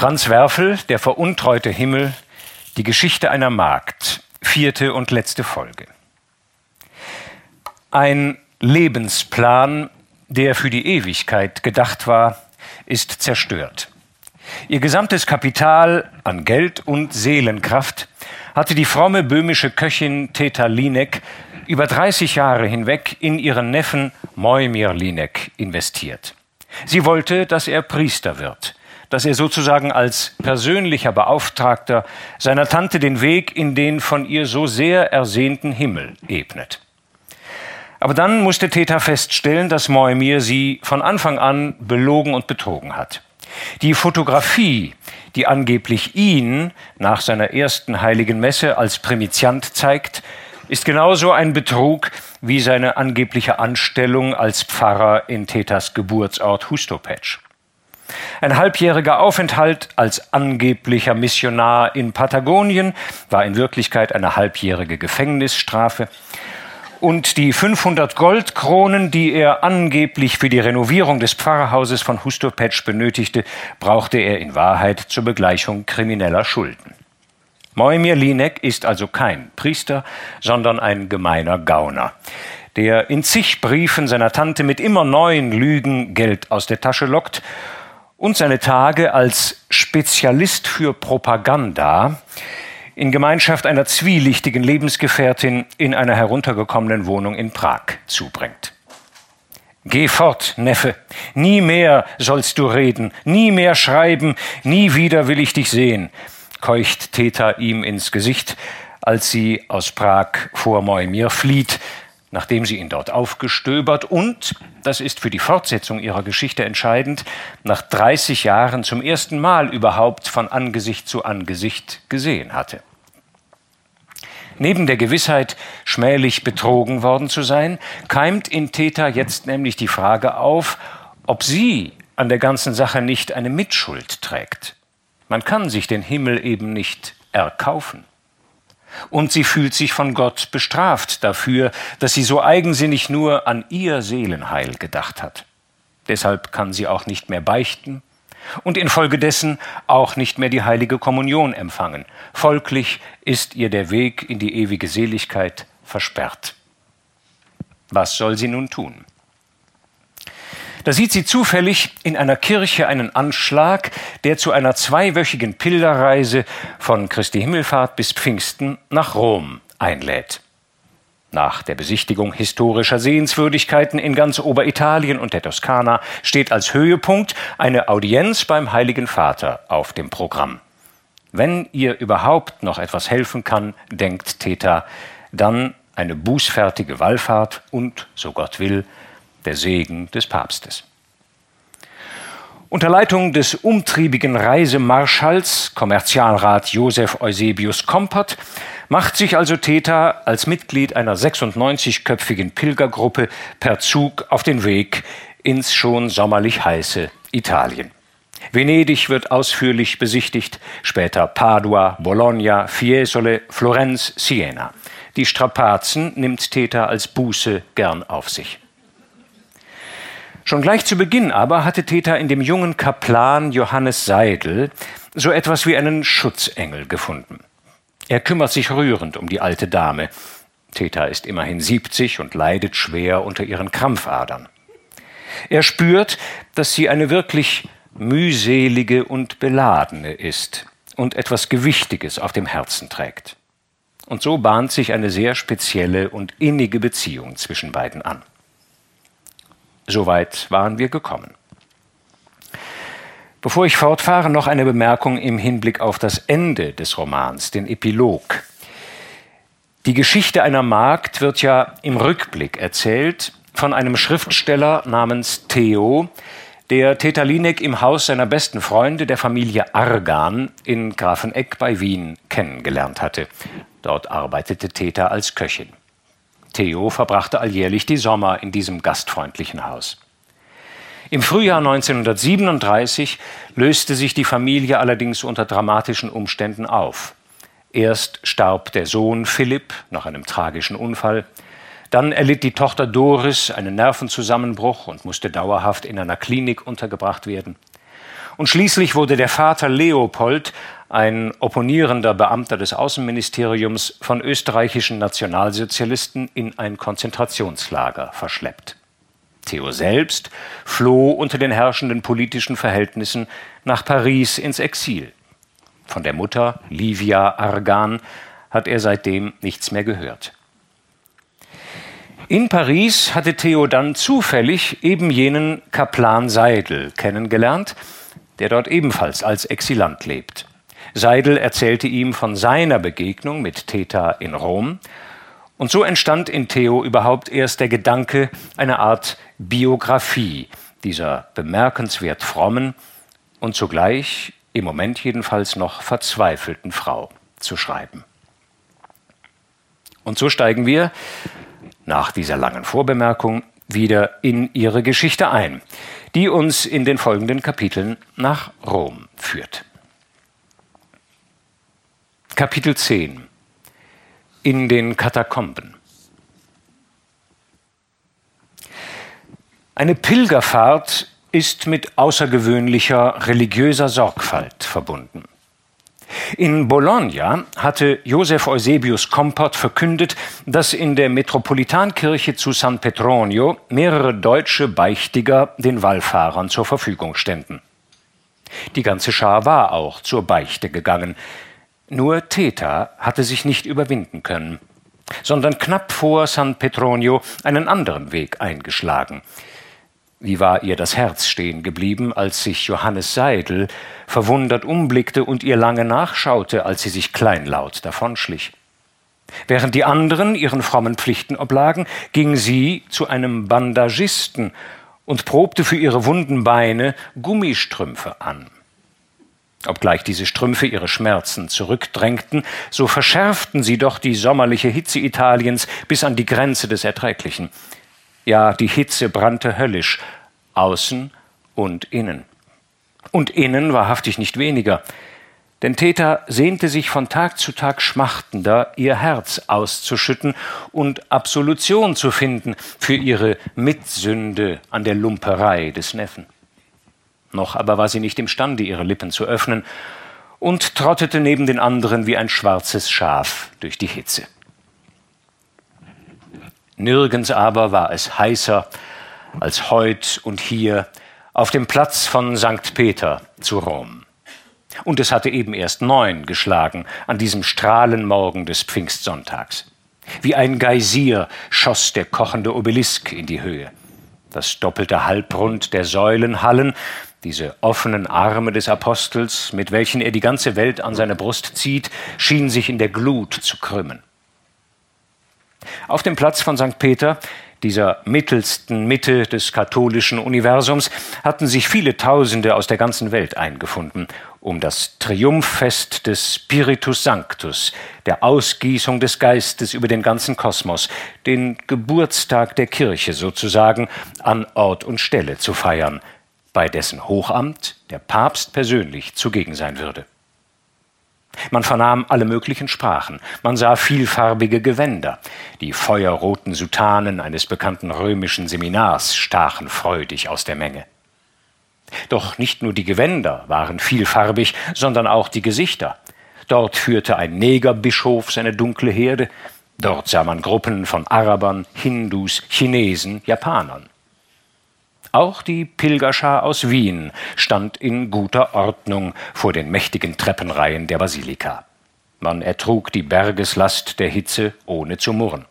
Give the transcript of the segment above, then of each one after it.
Franz Werfel, Der veruntreute Himmel, die Geschichte einer Magd, vierte und letzte Folge. Ein Lebensplan, der für die Ewigkeit gedacht war, ist zerstört. Ihr gesamtes Kapital an Geld und Seelenkraft hatte die fromme böhmische Köchin Teta Linek über 30 Jahre hinweg in ihren Neffen Moimir Linek investiert. Sie wollte, dass er Priester wird, dass er sozusagen als persönlicher Beauftragter seiner Tante den Weg in den von ihr so sehr ersehnten Himmel ebnet. Aber dann musste Theta feststellen, dass Moimir sie von Anfang an belogen und betrogen hat. Die Fotografie, die angeblich ihn nach seiner ersten heiligen Messe als Primiziant zeigt, ist genauso ein Betrug wie seine angebliche Anstellung als Pfarrer in Tetas Geburtsort Hustopetsch. Ein halbjähriger Aufenthalt als angeblicher Missionar in Patagonien war in Wirklichkeit eine halbjährige Gefängnisstrafe. Und die 500 Goldkronen, die er angeblich für die Renovierung des Pfarrhauses von Hustopetsch benötigte, brauchte er in Wahrheit zur Begleichung krimineller Schulden. Moimir Linek ist also kein Priester, sondern ein gemeiner Gauner, der in zig Briefen seiner Tante mit immer neuen Lügen Geld aus der Tasche lockt und seine Tage als Spezialist für Propaganda in Gemeinschaft einer zwielichtigen Lebensgefährtin in einer heruntergekommenen Wohnung in Prag zubringt. Geh fort, Neffe, nie mehr sollst du reden, nie mehr schreiben, nie wieder will ich dich sehen keucht Theta ihm ins Gesicht, als sie aus Prag vor Moimir flieht, nachdem sie ihn dort aufgestöbert und, das ist für die Fortsetzung ihrer Geschichte entscheidend, nach 30 Jahren zum ersten Mal überhaupt von Angesicht zu Angesicht gesehen hatte. Neben der Gewissheit, schmählich betrogen worden zu sein, keimt in Theta jetzt nämlich die Frage auf, ob sie an der ganzen Sache nicht eine Mitschuld trägt. Man kann sich den Himmel eben nicht erkaufen. Und sie fühlt sich von Gott bestraft dafür, dass sie so eigensinnig nur an ihr Seelenheil gedacht hat. Deshalb kann sie auch nicht mehr beichten und infolgedessen auch nicht mehr die heilige Kommunion empfangen. Folglich ist ihr der Weg in die ewige Seligkeit versperrt. Was soll sie nun tun? Da sieht sie zufällig in einer Kirche einen Anschlag, der zu einer zweiwöchigen Pilgerreise von Christi Himmelfahrt bis Pfingsten nach Rom einlädt. Nach der Besichtigung historischer Sehenswürdigkeiten in ganz Oberitalien und der Toskana steht als Höhepunkt eine Audienz beim Heiligen Vater auf dem Programm. Wenn ihr überhaupt noch etwas helfen kann, denkt Theta, dann eine bußfertige Wallfahrt und, so Gott will, der Segen des Papstes. Unter Leitung des umtriebigen Reisemarschalls, Kommerzialrat Josef Eusebius Kompert, macht sich also Theta als Mitglied einer 96-köpfigen Pilgergruppe per Zug auf den Weg ins schon sommerlich heiße Italien. Venedig wird ausführlich besichtigt, später Padua, Bologna, Fiesole, Florenz, Siena. Die Strapazen nimmt Theta als Buße gern auf sich. Schon gleich zu Beginn aber hatte Theta in dem jungen Kaplan Johannes Seidel so etwas wie einen Schutzengel gefunden. Er kümmert sich rührend um die alte Dame. Theta ist immerhin 70 und leidet schwer unter ihren Krampfadern. Er spürt, dass sie eine wirklich mühselige und beladene ist und etwas Gewichtiges auf dem Herzen trägt. Und so bahnt sich eine sehr spezielle und innige Beziehung zwischen beiden an. Soweit waren wir gekommen. Bevor ich fortfahre, noch eine Bemerkung im Hinblick auf das Ende des Romans, den Epilog. Die Geschichte einer Magd wird ja im Rückblick erzählt von einem Schriftsteller namens Theo, der Tetalinek im Haus seiner besten Freunde, der Familie Argan in Grafeneck bei Wien, kennengelernt hatte. Dort arbeitete Theta als Köchin. Theo verbrachte alljährlich die Sommer in diesem gastfreundlichen Haus. Im Frühjahr 1937 löste sich die Familie allerdings unter dramatischen Umständen auf. Erst starb der Sohn Philipp nach einem tragischen Unfall, dann erlitt die Tochter Doris einen Nervenzusammenbruch und musste dauerhaft in einer Klinik untergebracht werden. Und schließlich wurde der Vater Leopold, ein opponierender Beamter des Außenministeriums, von österreichischen Nationalsozialisten in ein Konzentrationslager verschleppt. Theo selbst floh unter den herrschenden politischen Verhältnissen nach Paris ins Exil. Von der Mutter, Livia Argan, hat er seitdem nichts mehr gehört. In Paris hatte Theo dann zufällig eben jenen Kaplan Seidel kennengelernt, der dort ebenfalls als Exilant lebt. Seidel erzählte ihm von seiner Begegnung mit Theta in Rom, und so entstand in Theo überhaupt erst der Gedanke, eine Art Biografie dieser bemerkenswert frommen und zugleich, im Moment jedenfalls noch verzweifelten Frau zu schreiben. Und so steigen wir nach dieser langen Vorbemerkung wieder in ihre Geschichte ein, die uns in den folgenden Kapiteln nach Rom führt. Kapitel 10 In den Katakomben Eine Pilgerfahrt ist mit außergewöhnlicher religiöser Sorgfalt verbunden. In Bologna hatte Josef Eusebius Kompott verkündet, dass in der Metropolitankirche zu San Petronio mehrere deutsche Beichtiger den Wallfahrern zur Verfügung ständen. Die ganze Schar war auch zur Beichte gegangen. Nur Theta hatte sich nicht überwinden können, sondern knapp vor San Petronio einen anderen Weg eingeschlagen. Wie war ihr das Herz stehen geblieben, als sich Johannes Seidel verwundert umblickte und ihr lange nachschaute, als sie sich kleinlaut davonschlich. Während die anderen ihren frommen Pflichten oblagen, ging sie zu einem Bandagisten und probte für ihre wunden Beine Gummistrümpfe an. Obgleich diese Strümpfe ihre Schmerzen zurückdrängten, so verschärften sie doch die sommerliche Hitze Italiens bis an die Grenze des Erträglichen. Ja, die Hitze brannte höllisch, außen und innen. Und innen wahrhaftig nicht weniger. Denn Theta sehnte sich von Tag zu Tag schmachtender, ihr Herz auszuschütten und Absolution zu finden für ihre Mitsünde an der Lumperei des Neffen. Noch aber war sie nicht imstande, ihre Lippen zu öffnen und trottete neben den anderen wie ein schwarzes Schaf durch die Hitze. Nirgends aber war es heißer als heut und hier auf dem Platz von St. Peter zu Rom. Und es hatte eben erst neun geschlagen an diesem Strahlenmorgen des Pfingstsonntags. Wie ein Geysir schoss der kochende Obelisk in die Höhe. Das doppelte Halbrund der Säulenhallen, diese offenen Arme des Apostels, mit welchen er die ganze Welt an seine Brust zieht, schien sich in der Glut zu krümmen. Auf dem Platz von St. Peter, dieser mittelsten Mitte des katholischen Universums, hatten sich viele Tausende aus der ganzen Welt eingefunden, um das Triumphfest des Spiritus Sanctus, der Ausgießung des Geistes über den ganzen Kosmos, den Geburtstag der Kirche sozusagen, an Ort und Stelle zu feiern, bei dessen Hochamt der Papst persönlich zugegen sein würde. Man vernahm alle möglichen Sprachen, man sah vielfarbige Gewänder, die feuerroten Sutanen eines bekannten römischen Seminars stachen freudig aus der Menge. Doch nicht nur die Gewänder waren vielfarbig, sondern auch die Gesichter. Dort führte ein Negerbischof seine dunkle Herde, dort sah man Gruppen von Arabern, Hindus, Chinesen, Japanern. Auch die Pilgerschar aus Wien stand in guter Ordnung vor den mächtigen Treppenreihen der Basilika. Man ertrug die Bergeslast der Hitze ohne zu murren.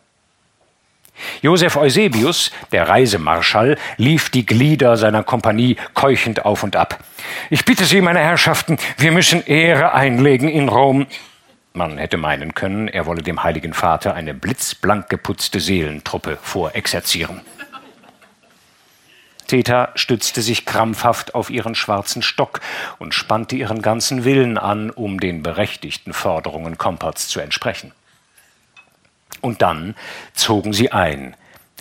Joseph Eusebius, der Reisemarschall, lief die Glieder seiner Kompanie keuchend auf und ab. Ich bitte Sie, meine Herrschaften, wir müssen Ehre einlegen in Rom. Man hätte meinen können, er wolle dem Heiligen Vater eine blitzblank geputzte Seelentruppe vorexerzieren. Theta stützte sich krampfhaft auf ihren schwarzen Stock und spannte ihren ganzen Willen an, um den berechtigten Forderungen Kompotts zu entsprechen. Und dann zogen sie ein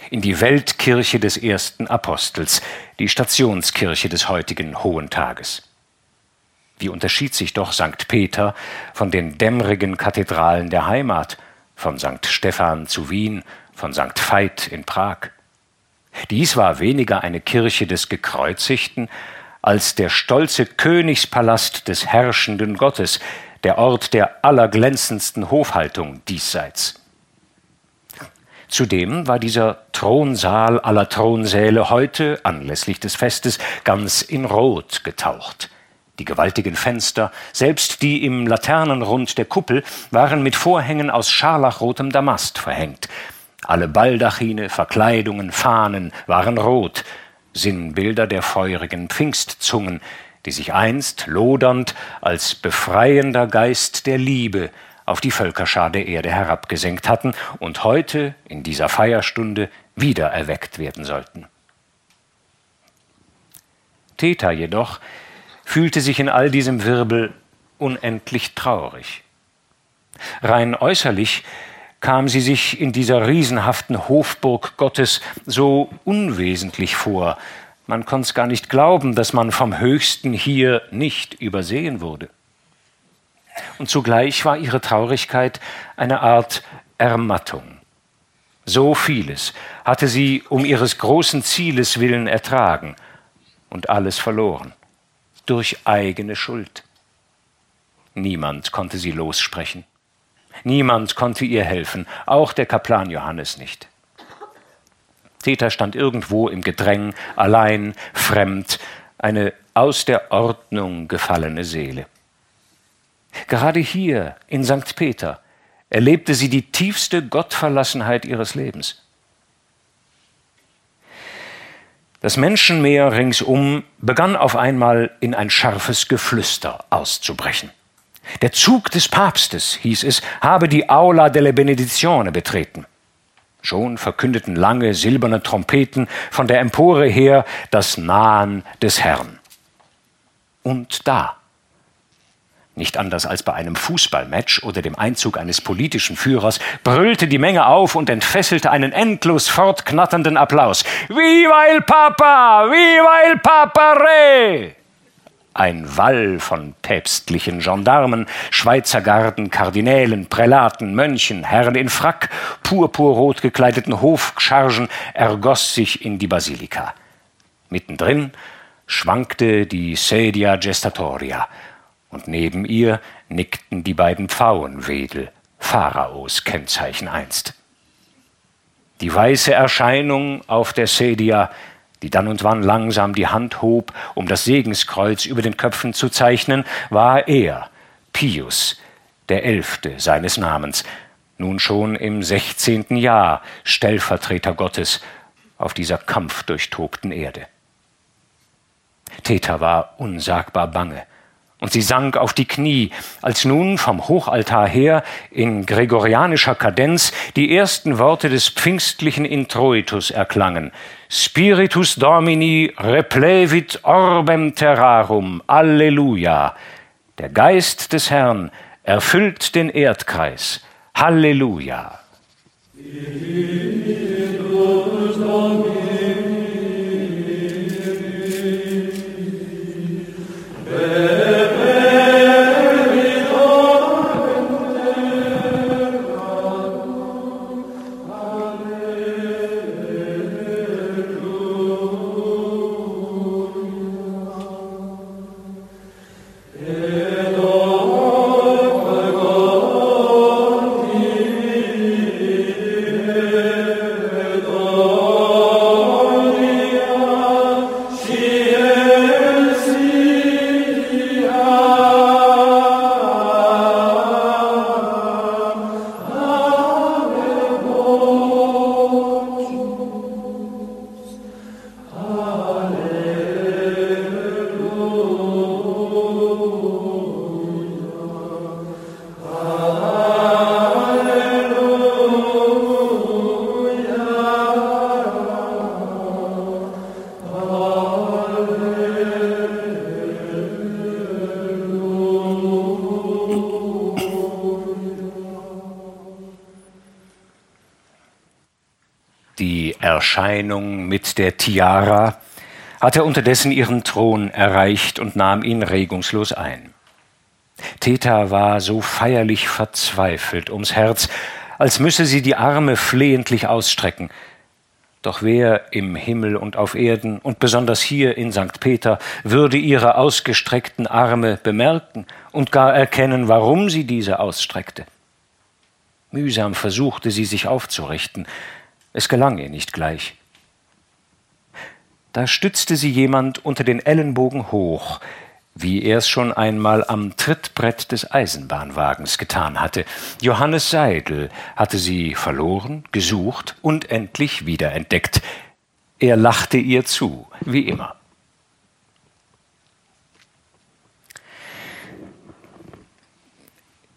in die Weltkirche des ersten Apostels, die Stationskirche des heutigen Hohen Tages. Wie unterschied sich doch St. Peter von den dämmerigen Kathedralen der Heimat, von St. Stephan zu Wien, von St. Veit in Prag? Dies war weniger eine Kirche des Gekreuzigten als der stolze Königspalast des herrschenden Gottes, der Ort der allerglänzendsten Hofhaltung diesseits. Zudem war dieser Thronsaal aller Thronsäle heute, anlässlich des Festes, ganz in Rot getaucht. Die gewaltigen Fenster, selbst die im Laternenrund der Kuppel, waren mit Vorhängen aus scharlachrotem Damast verhängt. Alle Baldachine, Verkleidungen, Fahnen waren rot, Sinnbilder der feurigen Pfingstzungen, die sich einst lodernd als befreiender Geist der Liebe auf die Völkerschar der Erde herabgesenkt hatten und heute in dieser Feierstunde wieder erweckt werden sollten. Theta jedoch fühlte sich in all diesem Wirbel unendlich traurig. Rein äußerlich kam sie sich in dieser riesenhaften Hofburg Gottes so unwesentlich vor, man konnte es gar nicht glauben, dass man vom Höchsten hier nicht übersehen wurde. Und zugleich war ihre Traurigkeit eine Art Ermattung. So vieles hatte sie um ihres großen Zieles willen ertragen und alles verloren, durch eigene Schuld. Niemand konnte sie lossprechen. Niemand konnte ihr helfen, auch der Kaplan Johannes nicht. Theta stand irgendwo im Gedräng, allein, fremd, eine aus der Ordnung gefallene Seele. Gerade hier in St. Peter erlebte sie die tiefste Gottverlassenheit ihres Lebens. Das Menschenmeer ringsum begann auf einmal in ein scharfes Geflüster auszubrechen. Der Zug des Papstes, hieß es, habe die Aula delle Benedizione betreten. Schon verkündeten lange silberne Trompeten von der Empore her das Nahen des Herrn. Und da, nicht anders als bei einem Fußballmatch oder dem Einzug eines politischen Führers, brüllte die Menge auf und entfesselte einen endlos fortknatternden Applaus. Viva il Papa! Viva il Papa Re! Ein Wall von päpstlichen Gendarmen, Schweizergarden, Kardinälen, Prälaten, Mönchen, Herren in Frack, purpurrot gekleideten Hofchargen ergoss sich in die Basilika. Mittendrin schwankte die Sedia Gestatoria, und neben ihr nickten die beiden Pfauenwedel, Pharaos Kennzeichen einst. Die weiße Erscheinung auf der Sedia, die dann und wann langsam die Hand hob, um das Segenskreuz über den Köpfen zu zeichnen, war er, Pius, der Elfte seines Namens, nun schon im sechzehnten Jahr Stellvertreter Gottes auf dieser kampfdurchtobten Erde. Theta war unsagbar bange und sie sank auf die Knie, als nun vom Hochaltar her in gregorianischer Kadenz die ersten Worte des pfingstlichen Introitus erklangen. Spiritus Domini replevit orbem terrarum. Alleluia. Der Geist des Herrn erfüllt den Erdkreis. Halleluja. Erscheinung mit der Tiara, hat er unterdessen ihren Thron erreicht und nahm ihn regungslos ein. Theta war so feierlich verzweifelt ums Herz, als müsse sie die Arme flehentlich ausstrecken. Doch wer im Himmel und auf Erden und besonders hier in St. Peter würde ihre ausgestreckten Arme bemerken und gar erkennen, warum sie diese ausstreckte? Mühsam versuchte sie sich aufzurichten, es gelang ihr nicht gleich. Da stützte sie jemand unter den Ellenbogen hoch, wie er es schon einmal am Trittbrett des Eisenbahnwagens getan hatte. Johannes Seidel hatte sie verloren, gesucht und endlich wiederentdeckt. Er lachte ihr zu, wie immer.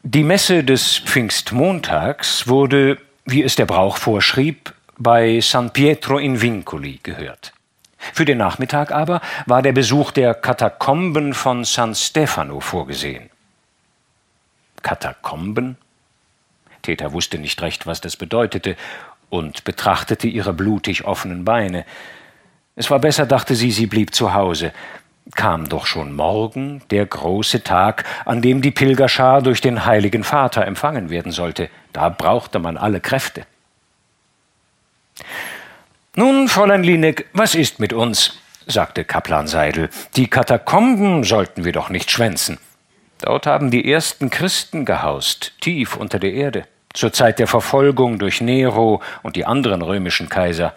Die Messe des Pfingstmontags wurde, wie es der Brauch vorschrieb, bei San Pietro in Vincoli gehört. Für den Nachmittag aber war der Besuch der Katakomben von San Stefano vorgesehen. Katakomben? Täter wusste nicht recht, was das bedeutete, und betrachtete ihre blutig offenen Beine. Es war besser, dachte sie, sie blieb zu Hause. Kam doch schon morgen der große Tag, an dem die Pilgerschar durch den heiligen Vater empfangen werden sollte. Da brauchte man alle Kräfte. Nun, Fräulein Linek, was ist mit uns? sagte Kaplan Seidel. Die Katakomben sollten wir doch nicht schwänzen. Dort haben die ersten Christen gehaust, tief unter der Erde, zur Zeit der Verfolgung durch Nero und die anderen römischen Kaiser.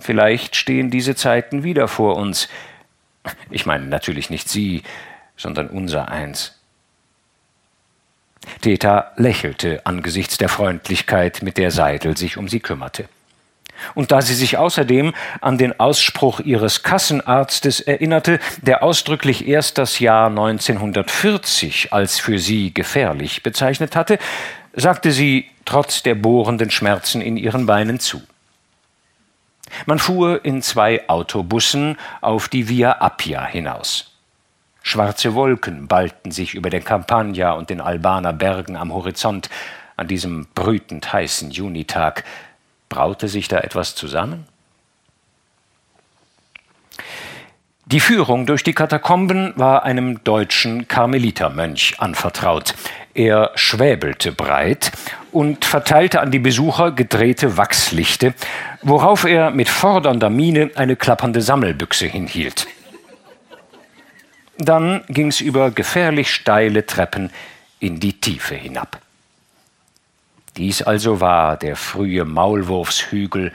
Vielleicht stehen diese Zeiten wieder vor uns. Ich meine natürlich nicht Sie, sondern unser eins. Theta lächelte angesichts der Freundlichkeit, mit der Seidel sich um sie kümmerte. Und da sie sich außerdem an den Ausspruch ihres Kassenarztes erinnerte, der ausdrücklich erst das Jahr 1940 als für sie gefährlich bezeichnet hatte, sagte sie trotz der bohrenden Schmerzen in ihren Beinen zu. Man fuhr in zwei Autobussen auf die Via Appia hinaus. Schwarze Wolken ballten sich über den Campagna und den Albaner Bergen am Horizont an diesem brütend heißen Junitag, Braute sich da etwas zusammen? Die Führung durch die Katakomben war einem deutschen Karmelitermönch anvertraut. Er schwäbelte breit und verteilte an die Besucher gedrehte Wachslichte, worauf er mit fordernder Miene eine klappernde Sammelbüchse hinhielt. Dann ging's über gefährlich steile Treppen in die Tiefe hinab. Dies also war der frühe Maulwurfshügel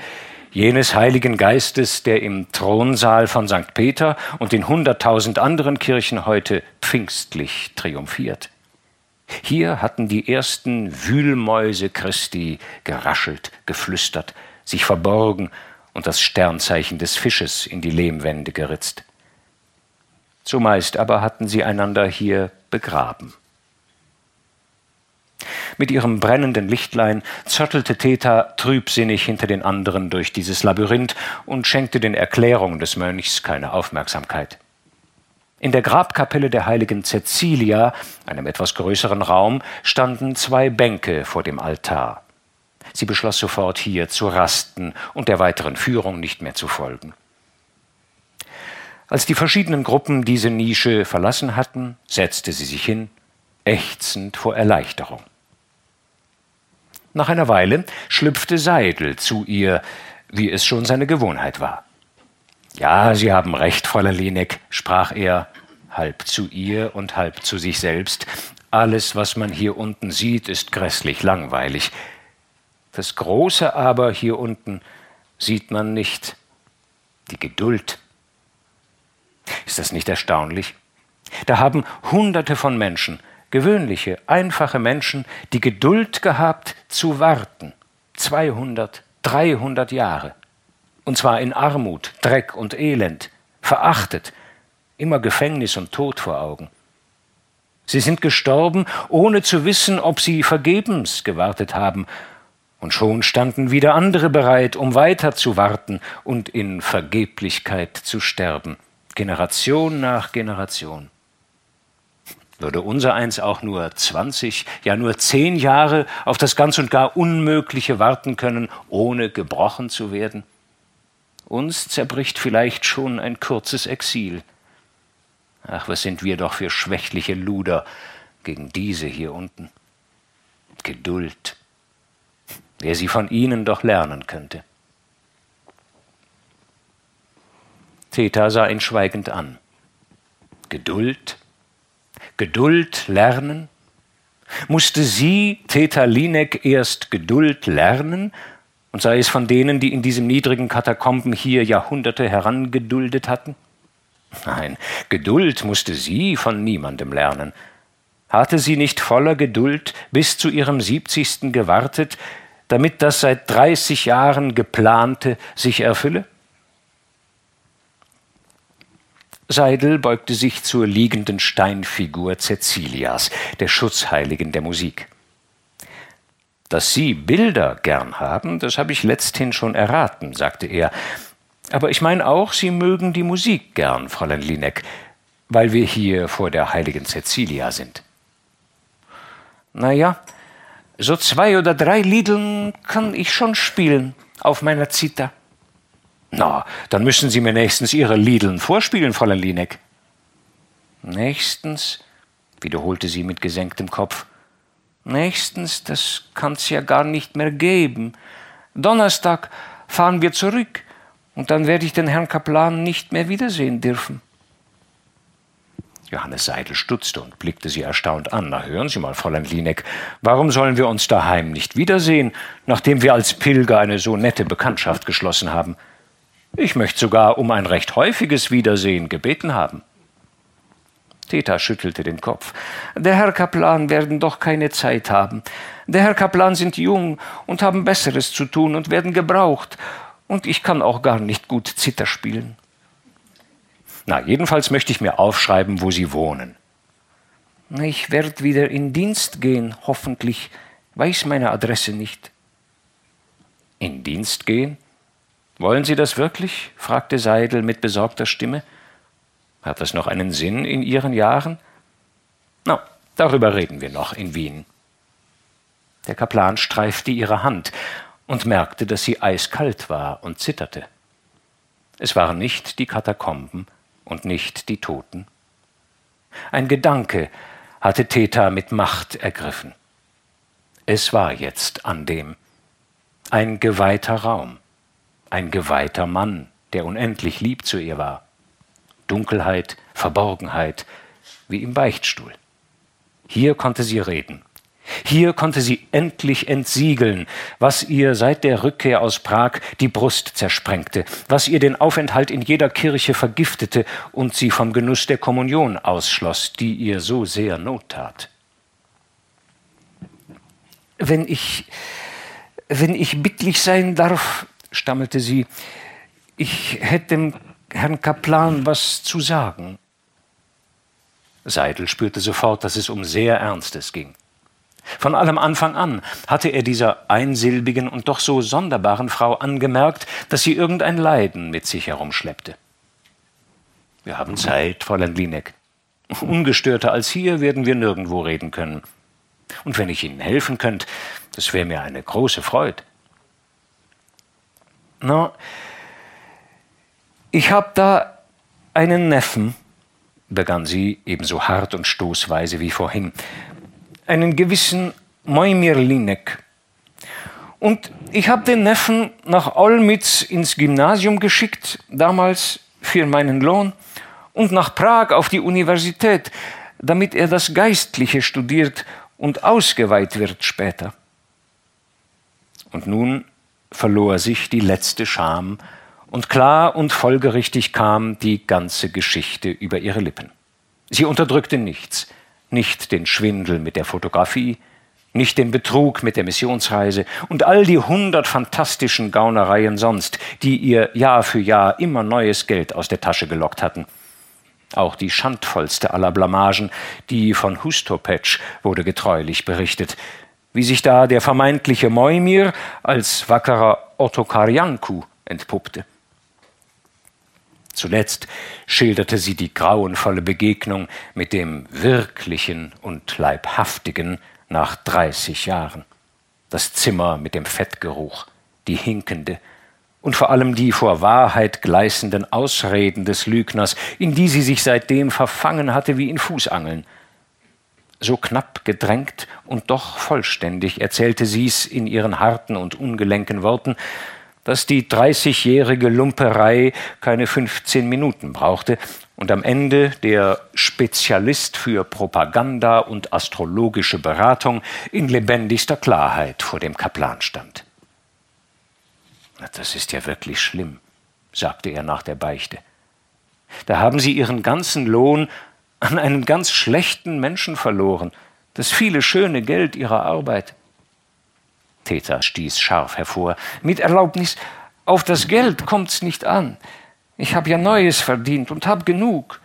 jenes Heiligen Geistes, der im Thronsaal von St. Peter und in hunderttausend anderen Kirchen heute pfingstlich triumphiert. Hier hatten die ersten Wühlmäuse Christi geraschelt, geflüstert, sich verborgen und das Sternzeichen des Fisches in die Lehmwände geritzt. Zumeist aber hatten sie einander hier begraben. Mit ihrem brennenden Lichtlein zottelte Theta trübsinnig hinter den anderen durch dieses Labyrinth und schenkte den Erklärungen des Mönchs keine Aufmerksamkeit. In der Grabkapelle der heiligen Cecilia, einem etwas größeren Raum, standen zwei Bänke vor dem Altar. Sie beschloss sofort hier zu rasten und der weiteren Führung nicht mehr zu folgen. Als die verschiedenen Gruppen diese Nische verlassen hatten, setzte sie sich hin, ächzend vor Erleichterung. Nach einer Weile schlüpfte Seidel zu ihr, wie es schon seine Gewohnheit war. Ja, Sie haben recht, Fräulein Lenek, sprach er, halb zu ihr und halb zu sich selbst. Alles, was man hier unten sieht, ist grässlich langweilig. Das Große aber hier unten sieht man nicht. Die Geduld. Ist das nicht erstaunlich? Da haben Hunderte von Menschen gewöhnliche, einfache Menschen die Geduld gehabt zu warten. 200, 300 Jahre. Und zwar in Armut, Dreck und Elend, verachtet, immer Gefängnis und Tod vor Augen. Sie sind gestorben, ohne zu wissen, ob sie vergebens gewartet haben, und schon standen wieder andere bereit, um weiter zu warten und in Vergeblichkeit zu sterben, Generation nach Generation. Würde unser eins auch nur 20, ja nur 10 Jahre auf das ganz und gar Unmögliche warten können, ohne gebrochen zu werden? Uns zerbricht vielleicht schon ein kurzes Exil. Ach, was sind wir doch für schwächliche Luder gegen diese hier unten. Geduld. Wer sie von ihnen doch lernen könnte. Theta sah ihn schweigend an. Geduld? Geduld lernen? Musste sie, Theta Linek, erst Geduld lernen und sei es von denen, die in diesem niedrigen Katakomben hier Jahrhunderte herangeduldet hatten? Nein, Geduld musste sie von niemandem lernen. Hatte sie nicht voller Geduld bis zu ihrem siebzigsten gewartet, damit das seit dreißig Jahren geplante sich erfülle? Seidel beugte sich zur liegenden Steinfigur Cecilias, der Schutzheiligen der Musik. Dass Sie Bilder gern haben, das habe ich letzthin schon erraten, sagte er. Aber ich meine auch, Sie mögen die Musik gern, Fräulein Lineck, weil wir hier vor der heiligen Cecilia sind. Na ja, so zwei oder drei Liedeln kann ich schon spielen auf meiner Zither. Na, dann müssen Sie mir nächstens Ihre Liedeln vorspielen, Fräulein Lineck. Nächstens, wiederholte sie mit gesenktem Kopf. Nächstens, das kann's ja gar nicht mehr geben. Donnerstag fahren wir zurück, und dann werde ich den Herrn Kaplan nicht mehr wiedersehen dürfen. Johannes Seidel stutzte und blickte sie erstaunt an. Na, hören Sie mal, Fräulein Lineck, warum sollen wir uns daheim nicht wiedersehen, nachdem wir als Pilger eine so nette Bekanntschaft geschlossen haben? Ich möchte sogar um ein recht häufiges Wiedersehen gebeten haben. Theta schüttelte den Kopf. Der Herr Kaplan werden doch keine Zeit haben. Der Herr Kaplan sind jung und haben Besseres zu tun und werden gebraucht. Und ich kann auch gar nicht gut Zither spielen. Na, jedenfalls möchte ich mir aufschreiben, wo Sie wohnen. Ich werde wieder in Dienst gehen, hoffentlich. Weiß meine Adresse nicht. In Dienst gehen? Wollen Sie das wirklich? fragte Seidel mit besorgter Stimme. Hat das noch einen Sinn in Ihren Jahren? Na, darüber reden wir noch in Wien. Der Kaplan streifte ihre Hand und merkte, dass sie eiskalt war und zitterte. Es waren nicht die Katakomben und nicht die Toten. Ein Gedanke hatte Theta mit Macht ergriffen. Es war jetzt an dem ein geweihter Raum ein geweihter Mann, der unendlich lieb zu ihr war. Dunkelheit, Verborgenheit, wie im Beichtstuhl. Hier konnte sie reden. Hier konnte sie endlich entsiegeln, was ihr seit der Rückkehr aus Prag die Brust zersprengte, was ihr den Aufenthalt in jeder Kirche vergiftete und sie vom Genuss der Kommunion ausschloss, die ihr so sehr Not tat. Wenn ich, wenn ich bittlich sein darf, stammelte sie, ich hätte dem Herrn Kaplan was zu sagen. Seidel spürte sofort, dass es um sehr Ernstes ging. Von allem Anfang an hatte er dieser einsilbigen und doch so sonderbaren Frau angemerkt, dass sie irgendein Leiden mit sich herumschleppte. Wir haben Zeit, Fräulein Lineck. Ungestörter als hier werden wir nirgendwo reden können. Und wenn ich Ihnen helfen könnte, das wäre mir eine große Freude. Na, ich habe da einen Neffen, begann sie ebenso hart und stoßweise wie vorhin, einen gewissen Moimir Linek. Und ich habe den Neffen nach Olmütz ins Gymnasium geschickt, damals für meinen Lohn, und nach Prag auf die Universität, damit er das Geistliche studiert und ausgeweiht wird später. Und nun verlor sich die letzte Scham, und klar und folgerichtig kam die ganze Geschichte über ihre Lippen. Sie unterdrückte nichts, nicht den Schwindel mit der Fotografie, nicht den Betrug mit der Missionsreise und all die hundert fantastischen Gaunereien sonst, die ihr Jahr für Jahr immer neues Geld aus der Tasche gelockt hatten. Auch die schandvollste aller Blamagen, die von Hustopetsch, wurde getreulich berichtet, wie sich da der vermeintliche Moimir als wackerer Ottokar Janku entpuppte. Zuletzt schilderte sie die grauenvolle Begegnung mit dem Wirklichen und Leibhaftigen nach dreißig Jahren. Das Zimmer mit dem Fettgeruch, die hinkende und vor allem die vor Wahrheit gleißenden Ausreden des Lügners, in die sie sich seitdem verfangen hatte wie in Fußangeln – so knapp gedrängt und doch vollständig erzählte sie's in ihren harten und ungelenken Worten, dass die 30-jährige Lumperei keine 15 Minuten brauchte und am Ende der Spezialist für Propaganda und astrologische Beratung in lebendigster Klarheit vor dem Kaplan stand. Das ist ja wirklich schlimm, sagte er nach der Beichte. Da haben Sie Ihren ganzen Lohn an einen ganz schlechten Menschen verloren, das viele schöne Geld Ihrer Arbeit. Täter stieß scharf hervor. Mit Erlaubnis, auf das Geld kommt's nicht an. Ich habe ja Neues verdient und hab genug.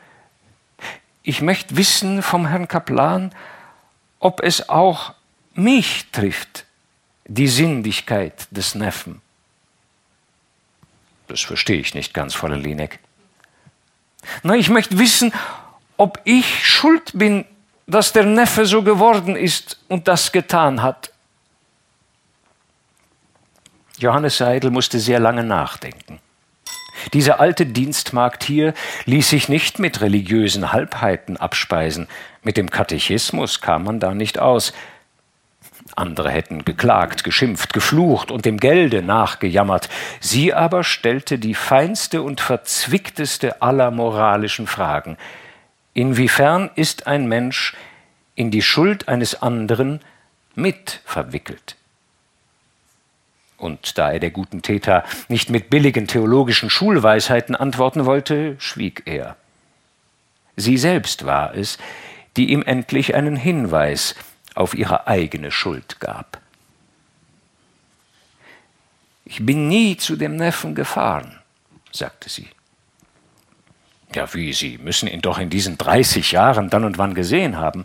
Ich möchte wissen vom Herrn Kaplan, ob es auch mich trifft, die Sinnlichkeit des Neffen. Das verstehe ich nicht ganz, Fräulein Linek. Na, ich möchte wissen, ob ich schuld bin, dass der Neffe so geworden ist und das getan hat. Johannes Seidel musste sehr lange nachdenken. Diese alte Dienstmagd hier ließ sich nicht mit religiösen Halbheiten abspeisen. Mit dem Katechismus kam man da nicht aus. Andere hätten geklagt, geschimpft, geflucht und dem Gelde nachgejammert. Sie aber stellte die feinste und verzwickteste aller moralischen Fragen. Inwiefern ist ein Mensch in die Schuld eines anderen mit verwickelt? Und da er der guten Täter nicht mit billigen theologischen Schulweisheiten antworten wollte, schwieg er. Sie selbst war es, die ihm endlich einen Hinweis auf ihre eigene Schuld gab. Ich bin nie zu dem Neffen gefahren, sagte sie. Ja, wie, Sie müssen ihn doch in diesen 30 Jahren dann und wann gesehen haben.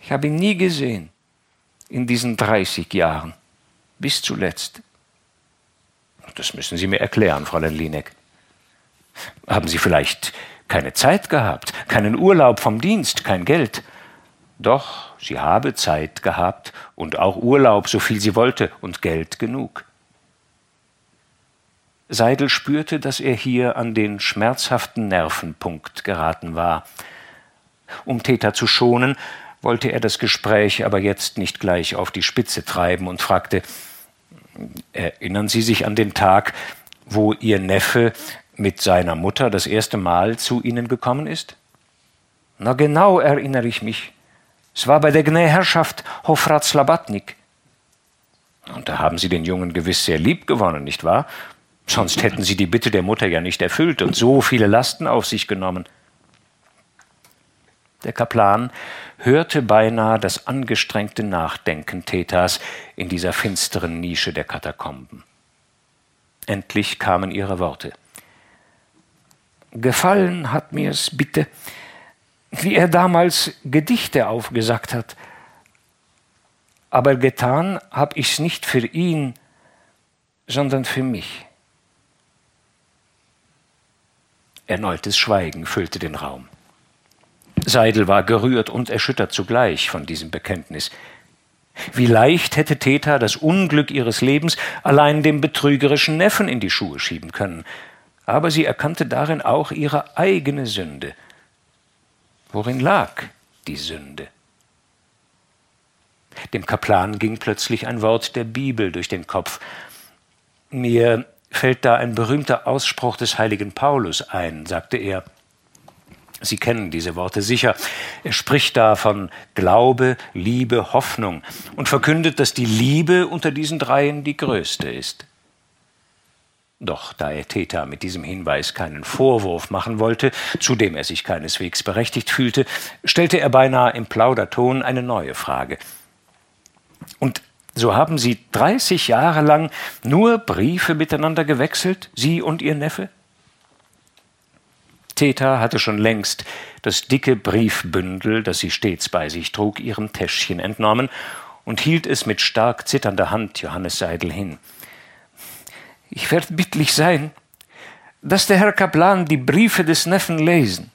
Ich habe ihn nie gesehen, in diesen 30 Jahren, bis zuletzt. Das müssen Sie mir erklären, Fräulein Linek. Haben Sie vielleicht keine Zeit gehabt, keinen Urlaub vom Dienst, kein Geld? Doch, sie habe Zeit gehabt und auch Urlaub, so viel sie wollte, und Geld genug. Seidel spürte, dass er hier an den schmerzhaften Nervenpunkt geraten war. Um Täter zu schonen, wollte er das Gespräch aber jetzt nicht gleich auf die Spitze treiben und fragte Erinnern Sie sich an den Tag, wo Ihr Neffe mit seiner Mutter das erste Mal zu Ihnen gekommen ist? Na genau erinnere ich mich. Es war bei der Gnäherrschaft Hofrat Slabatnik. Und da haben Sie den Jungen gewiss sehr lieb gewonnen, nicht wahr? Sonst hätten Sie die Bitte der Mutter ja nicht erfüllt und so viele Lasten auf sich genommen. Der Kaplan hörte beinahe das angestrengte Nachdenken Thetas in dieser finsteren Nische der Katakomben. Endlich kamen ihre Worte. Gefallen hat mir's bitte, wie er damals Gedichte aufgesagt hat. Aber getan hab ich's nicht für ihn, sondern für mich. Erneutes Schweigen füllte den Raum. Seidel war gerührt und erschüttert zugleich von diesem Bekenntnis. Wie leicht hätte Theta das Unglück ihres Lebens allein dem betrügerischen Neffen in die Schuhe schieben können. Aber sie erkannte darin auch ihre eigene Sünde – Worin lag die Sünde? Dem Kaplan ging plötzlich ein Wort der Bibel durch den Kopf. Mir fällt da ein berühmter Ausspruch des heiligen Paulus ein, sagte er. Sie kennen diese Worte sicher. Er spricht da von Glaube, Liebe, Hoffnung und verkündet, dass die Liebe unter diesen dreien die größte ist. Doch da er Theta mit diesem Hinweis keinen Vorwurf machen wollte, zu dem er sich keineswegs berechtigt fühlte, stellte er beinahe im Plauderton eine neue Frage. Und so haben Sie 30 Jahre lang nur Briefe miteinander gewechselt, Sie und Ihr Neffe? Theta hatte schon längst das dicke Briefbündel, das sie stets bei sich trug, ihrem Täschchen entnommen und hielt es mit stark zitternder Hand Johannes Seidel hin ich werde bittlich sein, dass der Herr Kaplan die Briefe des Neffen lesen.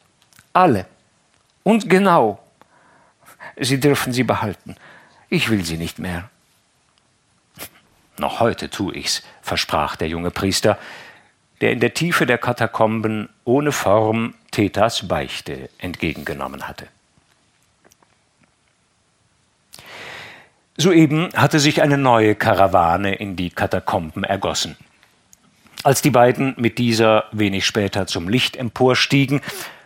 Alle. Und genau. Sie dürfen sie behalten. Ich will sie nicht mehr. Noch heute tu ich's, versprach der junge Priester, der in der Tiefe der Katakomben ohne Form Thetas Beichte entgegengenommen hatte. Soeben hatte sich eine neue Karawane in die Katakomben ergossen. Als die beiden mit dieser wenig später zum Licht emporstiegen,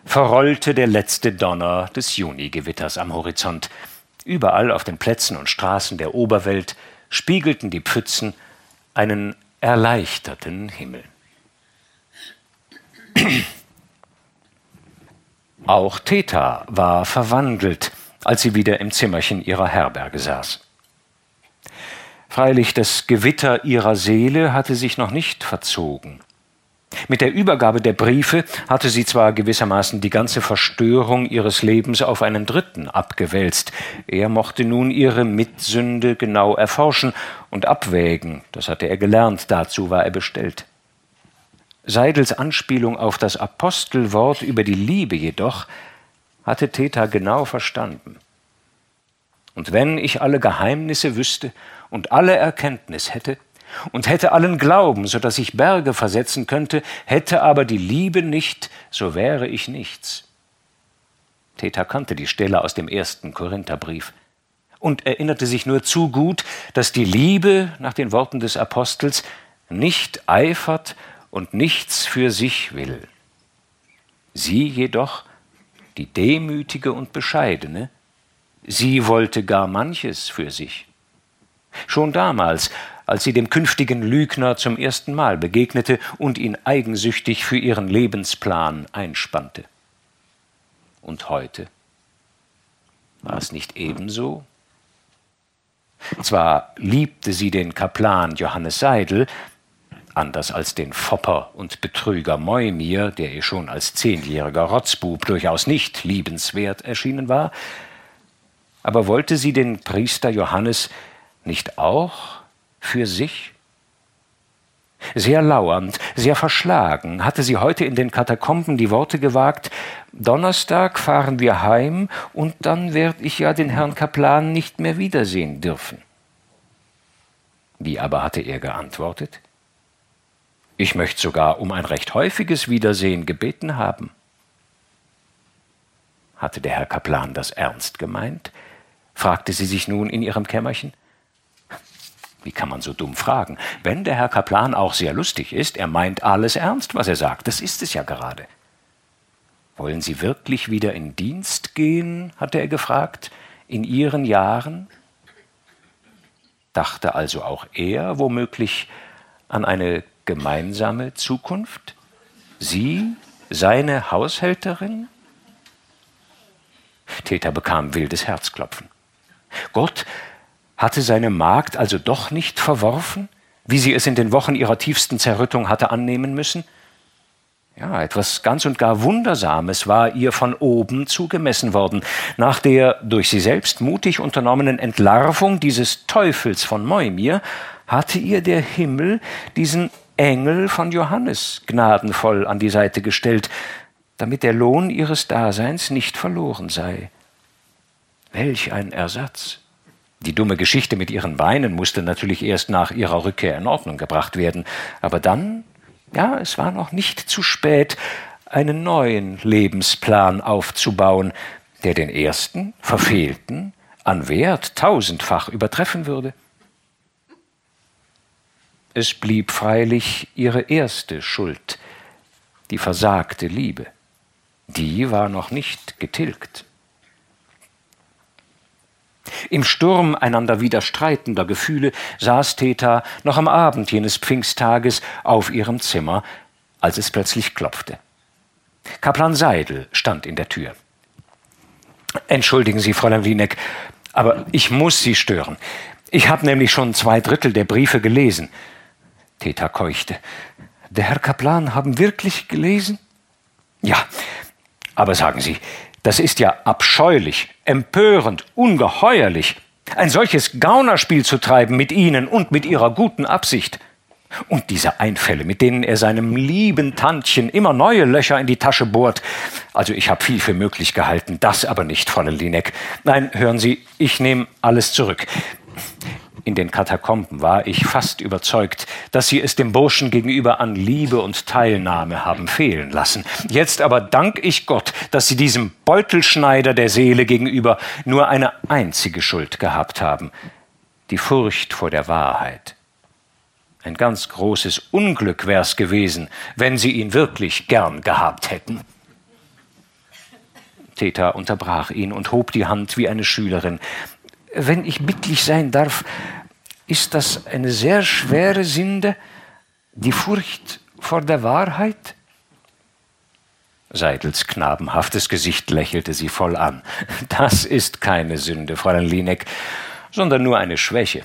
verrollte der letzte Donner des Junigewitters am Horizont. Überall auf den Plätzen und Straßen der Oberwelt spiegelten die Pfützen einen erleichterten Himmel. Auch Theta war verwandelt, als sie wieder im Zimmerchen ihrer Herberge saß. Freilich das Gewitter ihrer Seele hatte sich noch nicht verzogen. Mit der Übergabe der Briefe hatte sie zwar gewissermaßen die ganze Verstörung ihres Lebens auf einen Dritten abgewälzt, er mochte nun ihre Mitsünde genau erforschen und abwägen, das hatte er gelernt, dazu war er bestellt. Seidels Anspielung auf das Apostelwort über die Liebe jedoch hatte Theta genau verstanden. Und wenn ich alle Geheimnisse wüsste und alle Erkenntnis hätte, und hätte allen Glauben, so dass ich Berge versetzen könnte, hätte aber die Liebe nicht, so wäre ich nichts. Theta kannte die Stelle aus dem ersten Korintherbrief und erinnerte sich nur zu gut, dass die Liebe, nach den Worten des Apostels, nicht eifert und nichts für sich will. Sie jedoch, die Demütige und Bescheidene, sie wollte gar manches für sich. Schon damals, als sie dem künftigen Lügner zum ersten Mal begegnete und ihn eigensüchtig für ihren Lebensplan einspannte. Und heute? War es nicht ebenso? Zwar liebte sie den Kaplan Johannes Seidel, anders als den Fopper und Betrüger Moimir, der ihr schon als zehnjähriger Rotzbub durchaus nicht liebenswert erschienen war, aber wollte sie den Priester Johannes nicht auch für sich? Sehr lauernd, sehr verschlagen hatte sie heute in den Katakomben die Worte gewagt Donnerstag fahren wir heim, und dann werd ich ja den Herrn Kaplan nicht mehr wiedersehen dürfen. Wie aber hatte er geantwortet? Ich möchte sogar um ein recht häufiges Wiedersehen gebeten haben. Hatte der Herr Kaplan das ernst gemeint? fragte sie sich nun in ihrem Kämmerchen. Wie kann man so dumm fragen? Wenn der Herr Kaplan auch sehr lustig ist, er meint alles ernst, was er sagt. Das ist es ja gerade. Wollen Sie wirklich wieder in Dienst gehen? hatte er gefragt, in Ihren Jahren? Dachte also auch er womöglich an eine gemeinsame Zukunft? Sie, seine Haushälterin? Täter bekam wildes Herzklopfen. Gott hatte seine Magd also doch nicht verworfen, wie sie es in den Wochen ihrer tiefsten Zerrüttung hatte annehmen müssen? Ja, etwas ganz und gar Wundersames war ihr von oben zugemessen worden. Nach der durch sie selbst mutig unternommenen Entlarvung dieses Teufels von Moimir hatte ihr der Himmel diesen Engel von Johannes gnadenvoll an die Seite gestellt, damit der Lohn ihres Daseins nicht verloren sei. Welch ein Ersatz! Die dumme Geschichte mit ihren Beinen musste natürlich erst nach ihrer Rückkehr in Ordnung gebracht werden. Aber dann, ja, es war noch nicht zu spät, einen neuen Lebensplan aufzubauen, der den ersten, verfehlten, an Wert tausendfach übertreffen würde. Es blieb freilich ihre erste Schuld, die versagte Liebe. Die war noch nicht getilgt. Im Sturm einander widerstreitender Gefühle saß Theta noch am Abend jenes Pfingsttages auf ihrem Zimmer, als es plötzlich klopfte. Kaplan Seidel stand in der Tür. Entschuldigen Sie, Fräulein Wieneck, aber ich muss Sie stören. Ich habe nämlich schon zwei Drittel der Briefe gelesen. Theta keuchte. Der Herr Kaplan haben wirklich gelesen? Ja, aber sagen Sie, das ist ja abscheulich, empörend, ungeheuerlich, ein solches Gaunerspiel zu treiben mit Ihnen und mit Ihrer guten Absicht. Und diese Einfälle, mit denen er seinem lieben Tantchen immer neue Löcher in die Tasche bohrt. Also ich habe viel für möglich gehalten, das aber nicht, Fräulein Lineck. Nein, hören Sie, ich nehme alles zurück in den Katakomben war ich fast überzeugt, dass sie es dem Burschen gegenüber an Liebe und Teilnahme haben fehlen lassen. Jetzt aber dank ich Gott, dass sie diesem Beutelschneider der Seele gegenüber nur eine einzige Schuld gehabt haben, die Furcht vor der Wahrheit. Ein ganz großes Unglück wär's gewesen, wenn sie ihn wirklich gern gehabt hätten. Theta unterbrach ihn und hob die Hand wie eine Schülerin. Wenn ich bittlich sein darf, ist das eine sehr schwere Sünde, die Furcht vor der Wahrheit? Seidels knabenhaftes Gesicht lächelte sie voll an. Das ist keine Sünde, Fräulein Linek, sondern nur eine Schwäche.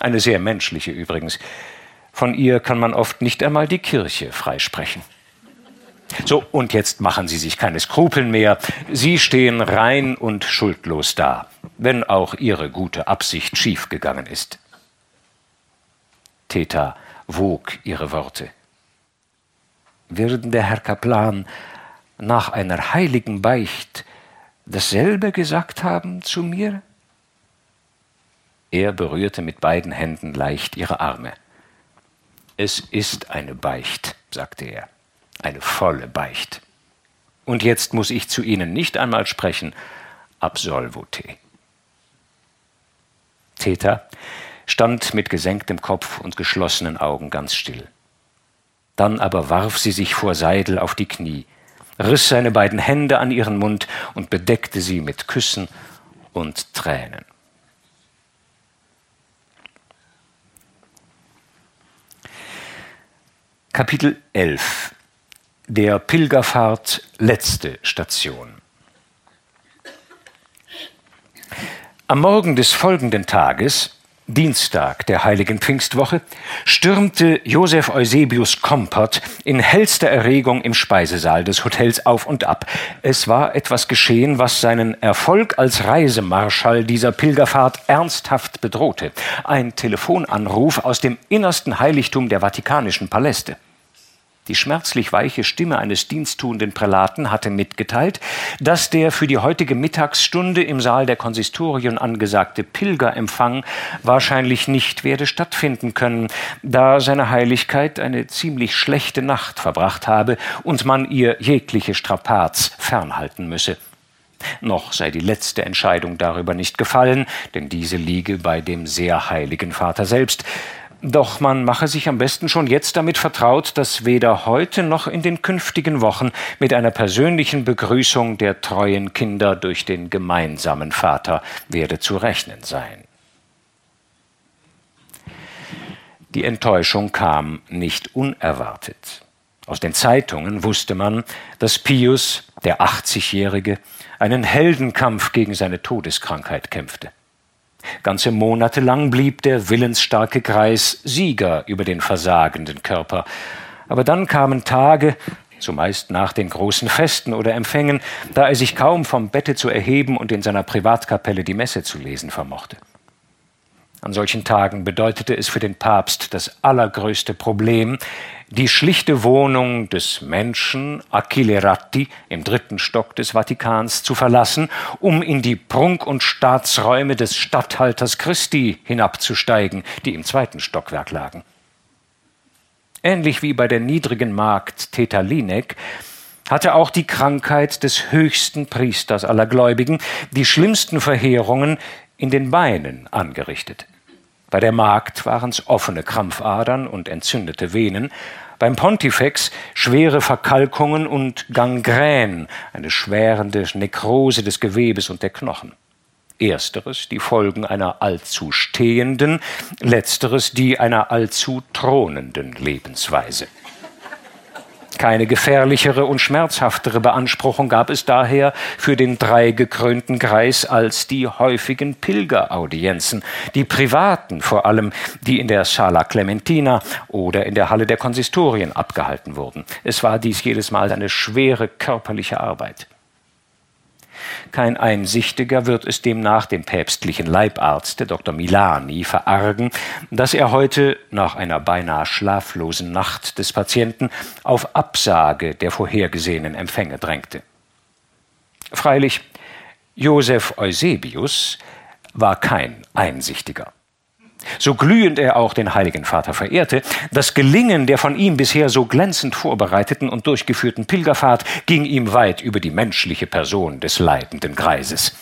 Eine sehr menschliche übrigens. Von ihr kann man oft nicht einmal die Kirche freisprechen. So, und jetzt machen Sie sich keine Skrupel mehr. Sie stehen rein und schuldlos da, wenn auch Ihre gute Absicht schiefgegangen ist. Theta wog ihre Worte. Würden der Herr Kaplan nach einer heiligen Beicht dasselbe gesagt haben zu mir? Er berührte mit beiden Händen leicht ihre Arme. Es ist eine Beicht, sagte er, eine volle Beicht. Und jetzt muss ich zu Ihnen nicht einmal sprechen, absolvo te. Stand mit gesenktem Kopf und geschlossenen Augen ganz still. Dann aber warf sie sich vor Seidel auf die Knie, riss seine beiden Hände an ihren Mund und bedeckte sie mit Küssen und Tränen. Kapitel 11 Der Pilgerfahrt letzte Station Am Morgen des folgenden Tages Dienstag der heiligen Pfingstwoche, stürmte Josef Eusebius Kompert in hellster Erregung im Speisesaal des Hotels auf und ab. Es war etwas geschehen, was seinen Erfolg als Reisemarschall dieser Pilgerfahrt ernsthaft bedrohte. Ein Telefonanruf aus dem innersten Heiligtum der Vatikanischen Paläste. Die schmerzlich weiche Stimme eines diensttuenden Prälaten hatte mitgeteilt, dass der für die heutige Mittagsstunde im Saal der Konsistorien angesagte Pilgerempfang wahrscheinlich nicht werde stattfinden können, da seine Heiligkeit eine ziemlich schlechte Nacht verbracht habe und man ihr jegliche Strapaz fernhalten müsse. Noch sei die letzte Entscheidung darüber nicht gefallen, denn diese liege bei dem sehr heiligen Vater selbst. Doch man mache sich am besten schon jetzt damit vertraut, dass weder heute noch in den künftigen Wochen mit einer persönlichen Begrüßung der treuen Kinder durch den gemeinsamen Vater werde zu rechnen sein. Die Enttäuschung kam nicht unerwartet. Aus den Zeitungen wusste man, dass Pius, der 80-Jährige, einen Heldenkampf gegen seine Todeskrankheit kämpfte. Ganze Monate lang blieb der willensstarke Kreis Sieger über den versagenden Körper. Aber dann kamen Tage, zumeist nach den großen Festen oder Empfängen, da er sich kaum vom Bette zu erheben und in seiner Privatkapelle die Messe zu lesen vermochte. An solchen Tagen bedeutete es für den Papst das allergrößte Problem, die schlichte Wohnung des Menschen Achille Ratti im dritten Stock des Vatikans zu verlassen, um in die Prunk- und Staatsräume des Statthalters Christi hinabzusteigen, die im zweiten Stockwerk lagen. Ähnlich wie bei der niedrigen Magd Theta Linek hatte auch die Krankheit des höchsten Priesters aller Gläubigen die schlimmsten Verheerungen in den Beinen angerichtet. Bei der Magd waren es offene Krampfadern und entzündete Venen, beim Pontifex schwere Verkalkungen und Gangrän, eine schwerende Nekrose des Gewebes und der Knochen. Ersteres die Folgen einer allzu stehenden, letzteres die einer allzu thronenden Lebensweise. Keine gefährlichere und schmerzhaftere Beanspruchung gab es daher für den dreigekrönten Kreis als die häufigen Pilgeraudienzen, die privaten vor allem, die in der Sala Clementina oder in der Halle der Konsistorien abgehalten wurden. Es war dies jedes Mal eine schwere körperliche Arbeit. Kein Einsichtiger wird es demnach dem päpstlichen Leibarzt, Dr. Milani, verargen, dass er heute nach einer beinahe schlaflosen Nacht des Patienten auf Absage der vorhergesehenen Empfänge drängte. Freilich, Joseph Eusebius war kein Einsichtiger so glühend er auch den Heiligen Vater verehrte, das Gelingen der von ihm bisher so glänzend vorbereiteten und durchgeführten Pilgerfahrt ging ihm weit über die menschliche Person des leidenden Greises.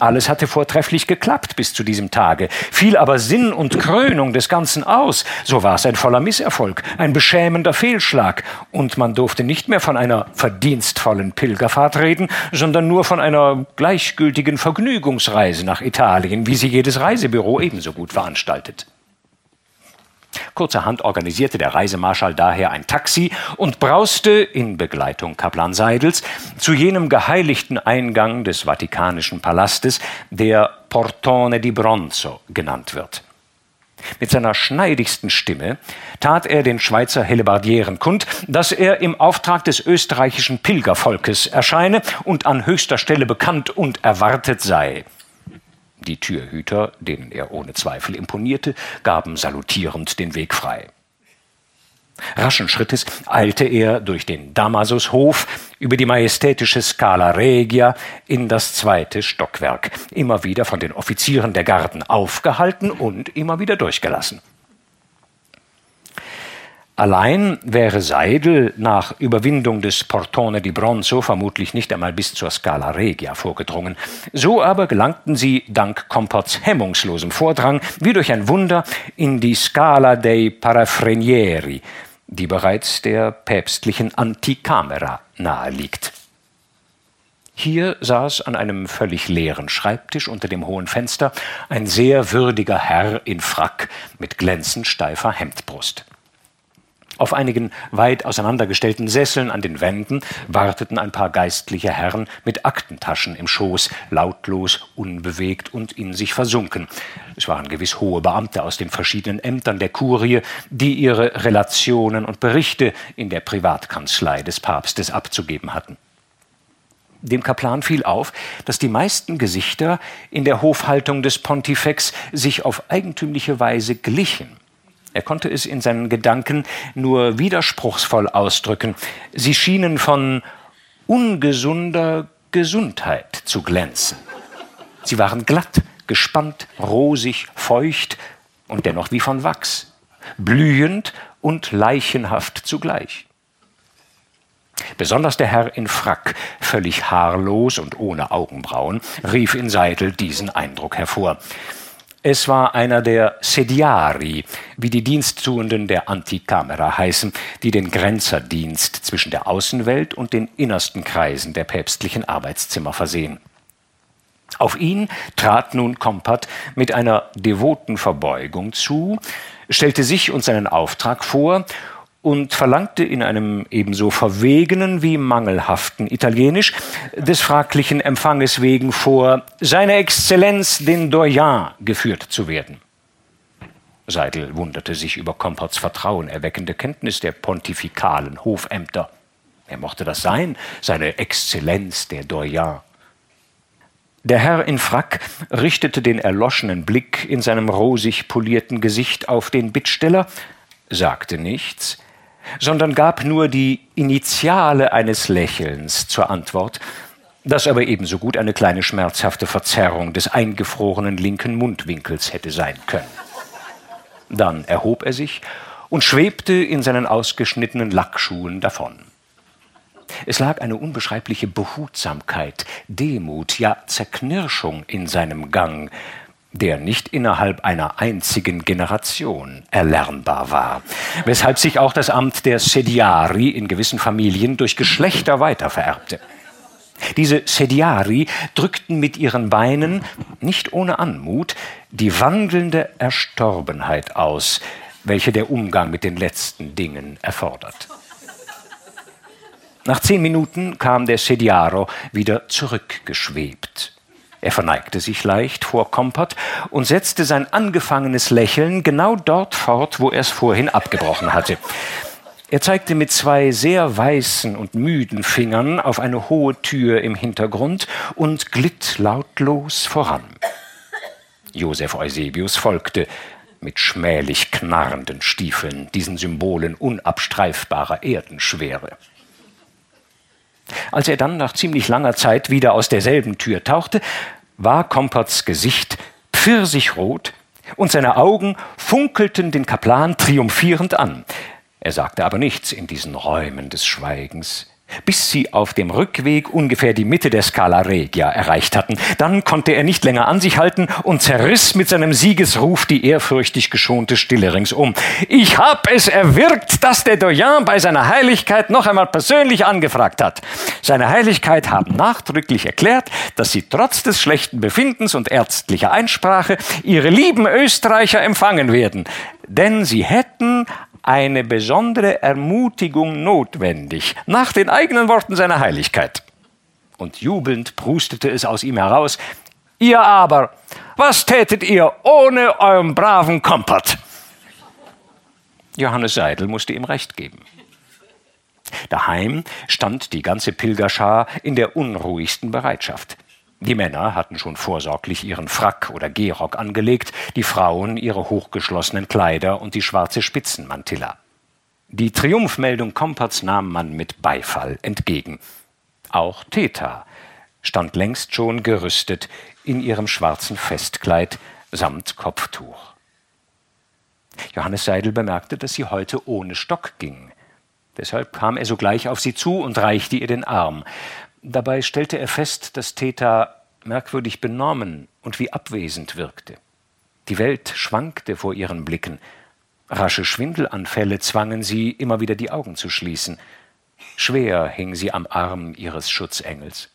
Alles hatte vortrefflich geklappt bis zu diesem Tage, fiel aber Sinn und Krönung des Ganzen aus, so war es ein voller Misserfolg, ein beschämender Fehlschlag, und man durfte nicht mehr von einer verdienstvollen Pilgerfahrt reden, sondern nur von einer gleichgültigen Vergnügungsreise nach Italien, wie sie jedes Reisebüro ebenso gut veranstaltet. Kurzerhand organisierte der Reisemarschall daher ein Taxi und brauste in Begleitung Kaplan Seidels zu jenem geheiligten Eingang des Vatikanischen Palastes, der Portone di Bronzo genannt wird. Mit seiner schneidigsten Stimme tat er den Schweizer Hellebardieren kund, dass er im Auftrag des österreichischen Pilgervolkes erscheine und an höchster Stelle bekannt und erwartet sei. Die Türhüter, denen er ohne Zweifel imponierte, gaben salutierend den Weg frei. Raschen Schrittes eilte er durch den Damasushof über die majestätische Scala Regia in das zweite Stockwerk, immer wieder von den Offizieren der Garden aufgehalten und immer wieder durchgelassen. Allein wäre Seidel nach Überwindung des Portone di Bronzo vermutlich nicht einmal bis zur Scala Regia vorgedrungen. So aber gelangten sie dank Kompots hemmungslosem Vordrang wie durch ein Wunder in die Scala dei Parafrenieri, die bereits der päpstlichen Anticamera naheliegt. Hier saß an einem völlig leeren Schreibtisch unter dem hohen Fenster ein sehr würdiger Herr in Frack mit glänzend steifer Hemdbrust. Auf einigen weit auseinandergestellten Sesseln an den Wänden warteten ein paar geistliche Herren mit Aktentaschen im Schoß, lautlos, unbewegt und in sich versunken. Es waren gewiss hohe Beamte aus den verschiedenen Ämtern der Kurie, die ihre Relationen und Berichte in der Privatkanzlei des Papstes abzugeben hatten. Dem Kaplan fiel auf, dass die meisten Gesichter in der Hofhaltung des Pontifex sich auf eigentümliche Weise glichen. Er konnte es in seinen Gedanken nur widerspruchsvoll ausdrücken. Sie schienen von ungesunder Gesundheit zu glänzen. Sie waren glatt, gespannt, rosig, feucht und dennoch wie von Wachs, blühend und leichenhaft zugleich. Besonders der Herr in Frack, völlig haarlos und ohne Augenbrauen, rief in Seidel diesen Eindruck hervor. Es war einer der Sediari, wie die Diensttuenden der Antikamera heißen, die den Grenzerdienst zwischen der Außenwelt und den innersten Kreisen der päpstlichen Arbeitszimmer versehen. Auf ihn trat nun Kompert mit einer devoten Verbeugung zu, stellte sich und seinen Auftrag vor und verlangte in einem ebenso verwegenen wie mangelhaften Italienisch des fraglichen Empfanges wegen vor, Seine Exzellenz den Doyen geführt zu werden. Seidel wunderte sich über Komperts vertrauenerweckende Kenntnis der pontifikalen Hofämter. Wer mochte das sein, seine Exzellenz der Doyen? Der Herr in Frack richtete den erloschenen Blick in seinem rosig polierten Gesicht auf den Bittsteller, sagte nichts, sondern gab nur die Initiale eines Lächelns zur Antwort, das aber ebenso gut eine kleine schmerzhafte Verzerrung des eingefrorenen linken Mundwinkels hätte sein können. Dann erhob er sich und schwebte in seinen ausgeschnittenen Lackschuhen davon. Es lag eine unbeschreibliche Behutsamkeit, Demut, ja Zerknirschung in seinem Gang, der nicht innerhalb einer einzigen Generation erlernbar war, weshalb sich auch das Amt der Sediari in gewissen Familien durch Geschlechter weitervererbte. Diese Sediari drückten mit ihren Beinen, nicht ohne Anmut, die wandelnde Erstorbenheit aus, welche der Umgang mit den letzten Dingen erfordert. Nach zehn Minuten kam der Sediaro wieder zurückgeschwebt. Er verneigte sich leicht vor Kompott und setzte sein angefangenes Lächeln genau dort fort, wo er es vorhin abgebrochen hatte. Er zeigte mit zwei sehr weißen und müden Fingern auf eine hohe Tür im Hintergrund und glitt lautlos voran. Joseph Eusebius folgte mit schmählich knarrenden Stiefeln diesen Symbolen unabstreifbarer Erdenschwere. Als er dann nach ziemlich langer Zeit wieder aus derselben Tür tauchte, war Komperts Gesicht pfirsichrot und seine Augen funkelten den Kaplan triumphierend an. Er sagte aber nichts in diesen Räumen des Schweigens. Bis sie auf dem Rückweg ungefähr die Mitte der Scala Regia erreicht hatten. Dann konnte er nicht länger an sich halten und zerriss mit seinem Siegesruf die ehrfürchtig geschonte Stille ringsum. Ich hab es erwirkt, dass der Doyen bei seiner Heiligkeit noch einmal persönlich angefragt hat. Seine Heiligkeit haben nachdrücklich erklärt, dass sie trotz des schlechten Befindens und ärztlicher Einsprache ihre lieben Österreicher empfangen werden. Denn sie hätten eine besondere Ermutigung notwendig, nach den eigenen Worten seiner Heiligkeit. Und jubelnd prustete es aus ihm heraus, Ihr aber, was tätet ihr ohne euren braven Kompott? Johannes Seidel musste ihm recht geben. Daheim stand die ganze Pilgerschar in der unruhigsten Bereitschaft. Die Männer hatten schon vorsorglich ihren Frack oder Gehrock angelegt, die Frauen ihre hochgeschlossenen Kleider und die schwarze Spitzenmantilla. Die Triumphmeldung Komperts nahm man mit Beifall entgegen. Auch Theta stand längst schon gerüstet in ihrem schwarzen Festkleid samt Kopftuch. Johannes Seidel bemerkte, dass sie heute ohne Stock ging. Deshalb kam er sogleich auf sie zu und reichte ihr den Arm. Dabei stellte er fest, dass Theta merkwürdig benommen und wie abwesend wirkte. Die Welt schwankte vor ihren Blicken. Rasche Schwindelanfälle zwangen sie, immer wieder die Augen zu schließen. Schwer hing sie am Arm ihres Schutzengels.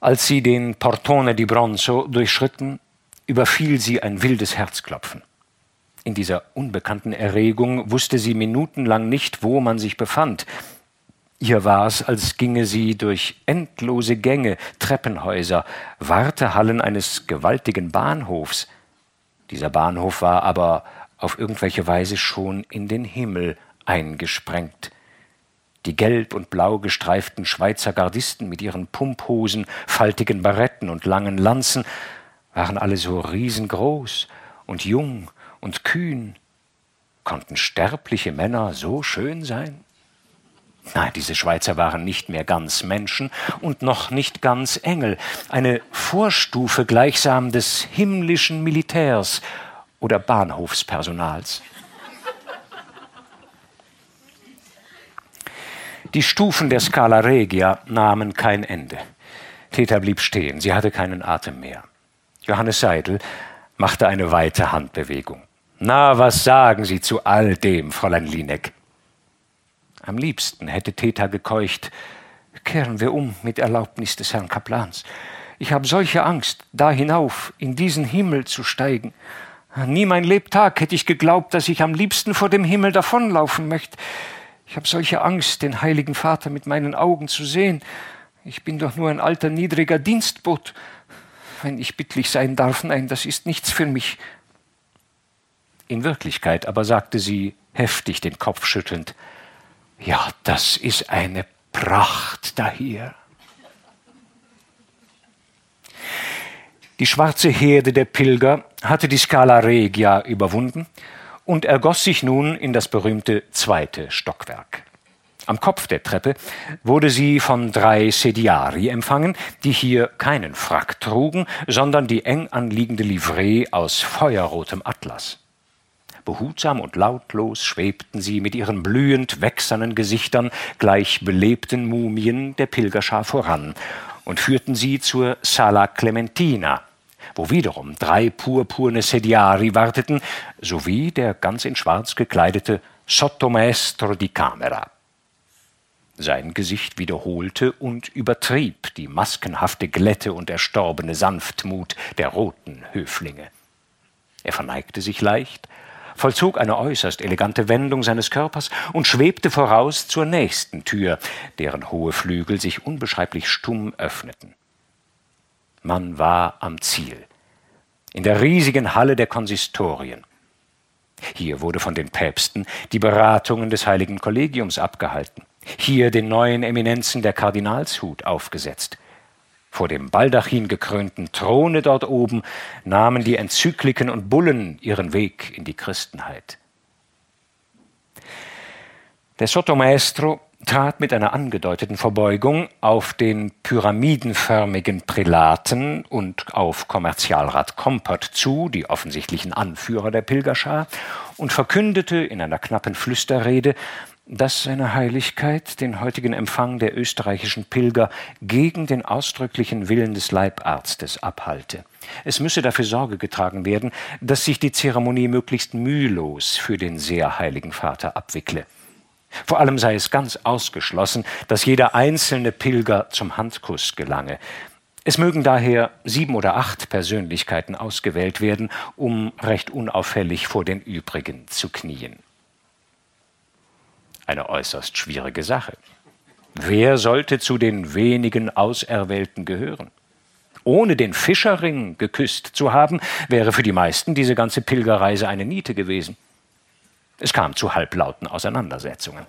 Als sie den Portone di Bronzo durchschritten, überfiel sie ein wildes Herzklopfen. In dieser unbekannten Erregung wusste sie minutenlang nicht, wo man sich befand. Ihr war es, als ginge sie durch endlose Gänge, Treppenhäuser, Wartehallen eines gewaltigen Bahnhofs. Dieser Bahnhof war aber auf irgendwelche Weise schon in den Himmel eingesprengt. Die gelb und blau gestreiften Schweizer Gardisten mit ihren Pumphosen, faltigen Baretten und langen Lanzen waren alle so riesengroß und jung und kühn. Konnten sterbliche Männer so schön sein? Nein, diese Schweizer waren nicht mehr ganz Menschen und noch nicht ganz Engel, eine Vorstufe gleichsam des himmlischen Militärs oder Bahnhofspersonals. Die Stufen der Scala Regia nahmen kein Ende. Theta blieb stehen, sie hatte keinen Atem mehr. Johannes Seidel machte eine weite Handbewegung. Na, was sagen Sie zu all dem, Fräulein Linek? Am liebsten hätte Theta gekeucht. Kehren wir um mit Erlaubnis des Herrn Kaplans. Ich habe solche Angst, da hinauf, in diesen Himmel zu steigen. Nie mein Lebtag hätte ich geglaubt, dass ich am liebsten vor dem Himmel davonlaufen möchte. Ich habe solche Angst, den heiligen Vater mit meinen Augen zu sehen. Ich bin doch nur ein alter, niedriger Dienstboot. Wenn ich bittlich sein darf, nein, das ist nichts für mich. In Wirklichkeit aber sagte sie, heftig den Kopf schüttelnd, ja, das ist eine Pracht da hier. Die schwarze Herde der Pilger hatte die Scala Regia überwunden und ergoss sich nun in das berühmte zweite Stockwerk. Am Kopf der Treppe wurde sie von drei Sediari empfangen, die hier keinen Frack trugen, sondern die eng anliegende Livree aus feuerrotem Atlas. Behutsam und lautlos schwebten sie mit ihren blühend wächsernen Gesichtern gleich belebten Mumien der Pilgerschar voran und führten sie zur Sala Clementina, wo wiederum drei purpurne Sediari warteten, sowie der ganz in Schwarz gekleidete Sottomaestro di Camera. Sein Gesicht wiederholte und übertrieb die maskenhafte Glätte und erstorbene Sanftmut der roten Höflinge. Er verneigte sich leicht, vollzog eine äußerst elegante Wendung seines Körpers und schwebte voraus zur nächsten Tür, deren hohe Flügel sich unbeschreiblich stumm öffneten. Man war am Ziel, in der riesigen Halle der Konsistorien. Hier wurde von den Päpsten die Beratungen des heiligen Kollegiums abgehalten, hier den neuen Eminenzen der Kardinalshut aufgesetzt, vor dem Baldachin gekrönten Throne dort oben nahmen die Enzykliken und Bullen ihren Weg in die Christenheit. Der Sottomaestro trat mit einer angedeuteten Verbeugung auf den pyramidenförmigen Prälaten und auf Kommerzialrat Kompert zu, die offensichtlichen Anführer der Pilgerschar, und verkündete in einer knappen Flüsterrede, dass seine Heiligkeit den heutigen Empfang der österreichischen Pilger gegen den ausdrücklichen Willen des Leibarztes abhalte. Es müsse dafür Sorge getragen werden, dass sich die Zeremonie möglichst mühelos für den sehr heiligen Vater abwickle. Vor allem sei es ganz ausgeschlossen, dass jeder einzelne Pilger zum Handkuss gelange. Es mögen daher sieben oder acht Persönlichkeiten ausgewählt werden, um recht unauffällig vor den übrigen zu knien eine äußerst schwierige Sache. Wer sollte zu den wenigen Auserwählten gehören? Ohne den Fischerring geküsst zu haben, wäre für die meisten diese ganze Pilgerreise eine Niete gewesen. Es kam zu halblauten Auseinandersetzungen.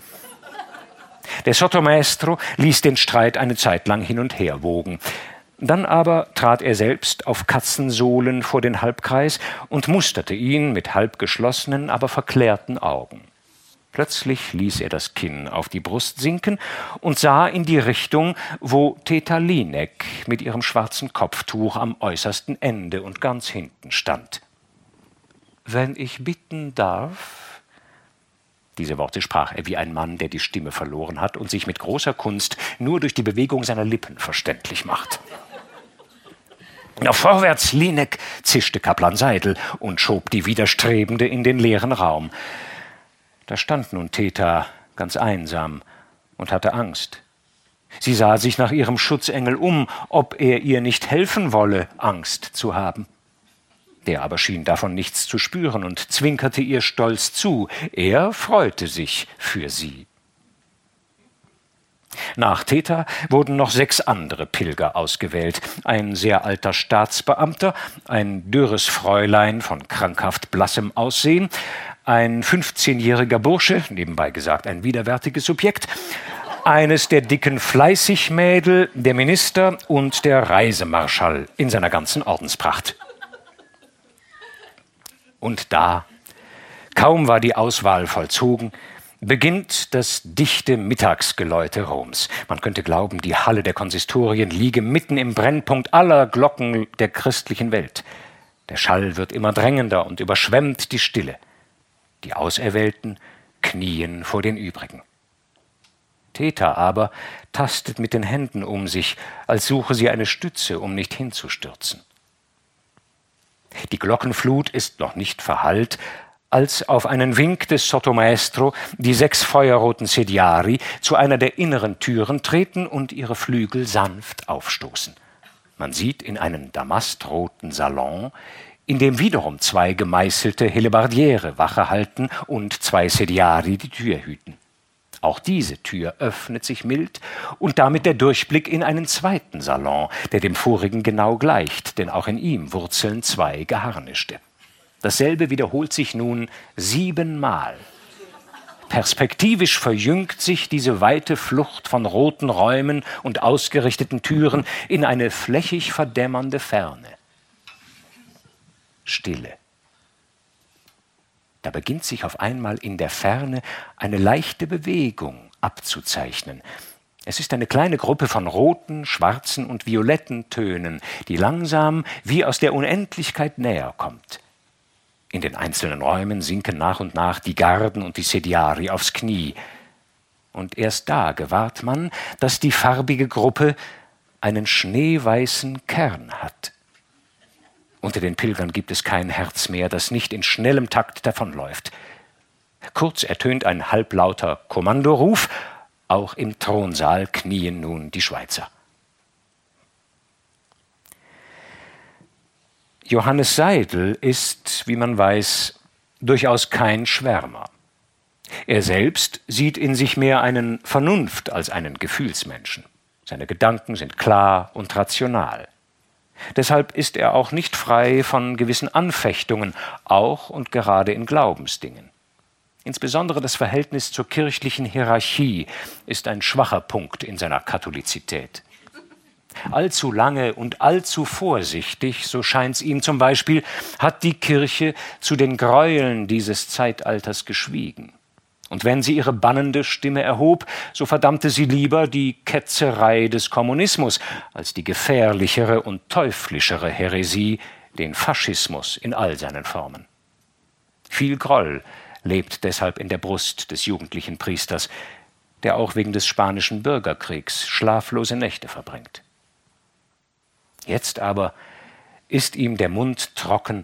Der Sottomaestro ließ den Streit eine Zeit lang hin und her wogen. Dann aber trat er selbst auf Katzensohlen vor den Halbkreis und musterte ihn mit halb geschlossenen, aber verklärten Augen. Plötzlich ließ er das Kinn auf die Brust sinken und sah in die Richtung, wo Teta Linek mit ihrem schwarzen Kopftuch am äußersten Ende und ganz hinten stand. Wenn ich bitten darf. Diese Worte sprach er wie ein Mann, der die Stimme verloren hat und sich mit großer Kunst nur durch die Bewegung seiner Lippen verständlich macht. Na, vorwärts, Linek, zischte Kaplan Seidel und schob die Widerstrebende in den leeren Raum. Da stand nun Theta ganz einsam und hatte Angst. Sie sah sich nach ihrem Schutzengel um, ob er ihr nicht helfen wolle, Angst zu haben. Der aber schien davon nichts zu spüren und zwinkerte ihr stolz zu, er freute sich für sie. Nach Theta wurden noch sechs andere Pilger ausgewählt. Ein sehr alter Staatsbeamter, ein dürres Fräulein von krankhaft blassem Aussehen, ein 15-jähriger Bursche, nebenbei gesagt ein widerwärtiges Subjekt, eines der dicken Fleißigmädel, der Minister und der Reisemarschall in seiner ganzen Ordenspracht. Und da, kaum war die Auswahl vollzogen, beginnt das dichte Mittagsgeläute Roms. Man könnte glauben, die Halle der Konsistorien liege mitten im Brennpunkt aller Glocken der christlichen Welt. Der Schall wird immer drängender und überschwemmt die Stille. Die Auserwählten knien vor den übrigen. Theta aber tastet mit den Händen um sich, als suche sie eine Stütze, um nicht hinzustürzen. Die Glockenflut ist noch nicht verhallt, als auf einen Wink des Sottomaestro die sechs feuerroten Sediari zu einer der inneren Türen treten und ihre Flügel sanft aufstoßen. Man sieht in einen damastroten Salon, in dem wiederum zwei gemeißelte Hellebardiere Wache halten und zwei Sediari die Tür hüten. Auch diese Tür öffnet sich mild und damit der Durchblick in einen zweiten Salon, der dem vorigen genau gleicht, denn auch in ihm wurzeln zwei Geharnischte. Dasselbe wiederholt sich nun siebenmal. Perspektivisch verjüngt sich diese weite Flucht von roten Räumen und ausgerichteten Türen in eine flächig verdämmernde Ferne. Stille. Da beginnt sich auf einmal in der Ferne eine leichte Bewegung abzuzeichnen. Es ist eine kleine Gruppe von roten, schwarzen und violetten Tönen, die langsam wie aus der Unendlichkeit näher kommt. In den einzelnen Räumen sinken nach und nach die Garden und die Sediari aufs Knie. Und erst da gewahrt man, dass die farbige Gruppe einen schneeweißen Kern hat. Unter den Pilgern gibt es kein Herz mehr, das nicht in schnellem Takt davonläuft. Kurz ertönt ein halblauter Kommandoruf, auch im Thronsaal knien nun die Schweizer. Johannes Seidel ist, wie man weiß, durchaus kein Schwärmer. Er selbst sieht in sich mehr einen Vernunft als einen Gefühlsmenschen. Seine Gedanken sind klar und rational. Deshalb ist er auch nicht frei von gewissen Anfechtungen, auch und gerade in Glaubensdingen. Insbesondere das Verhältnis zur kirchlichen Hierarchie ist ein schwacher Punkt in seiner Katholizität. Allzu lange und allzu vorsichtig, so scheint's ihm zum Beispiel, hat die Kirche zu den Gräueln dieses Zeitalters geschwiegen. Und wenn sie ihre bannende Stimme erhob, so verdammte sie lieber die Ketzerei des Kommunismus als die gefährlichere und teuflischere Häresie, den Faschismus in all seinen Formen. Viel Groll lebt deshalb in der Brust des jugendlichen Priesters, der auch wegen des spanischen Bürgerkriegs schlaflose Nächte verbringt. Jetzt aber ist ihm der Mund trocken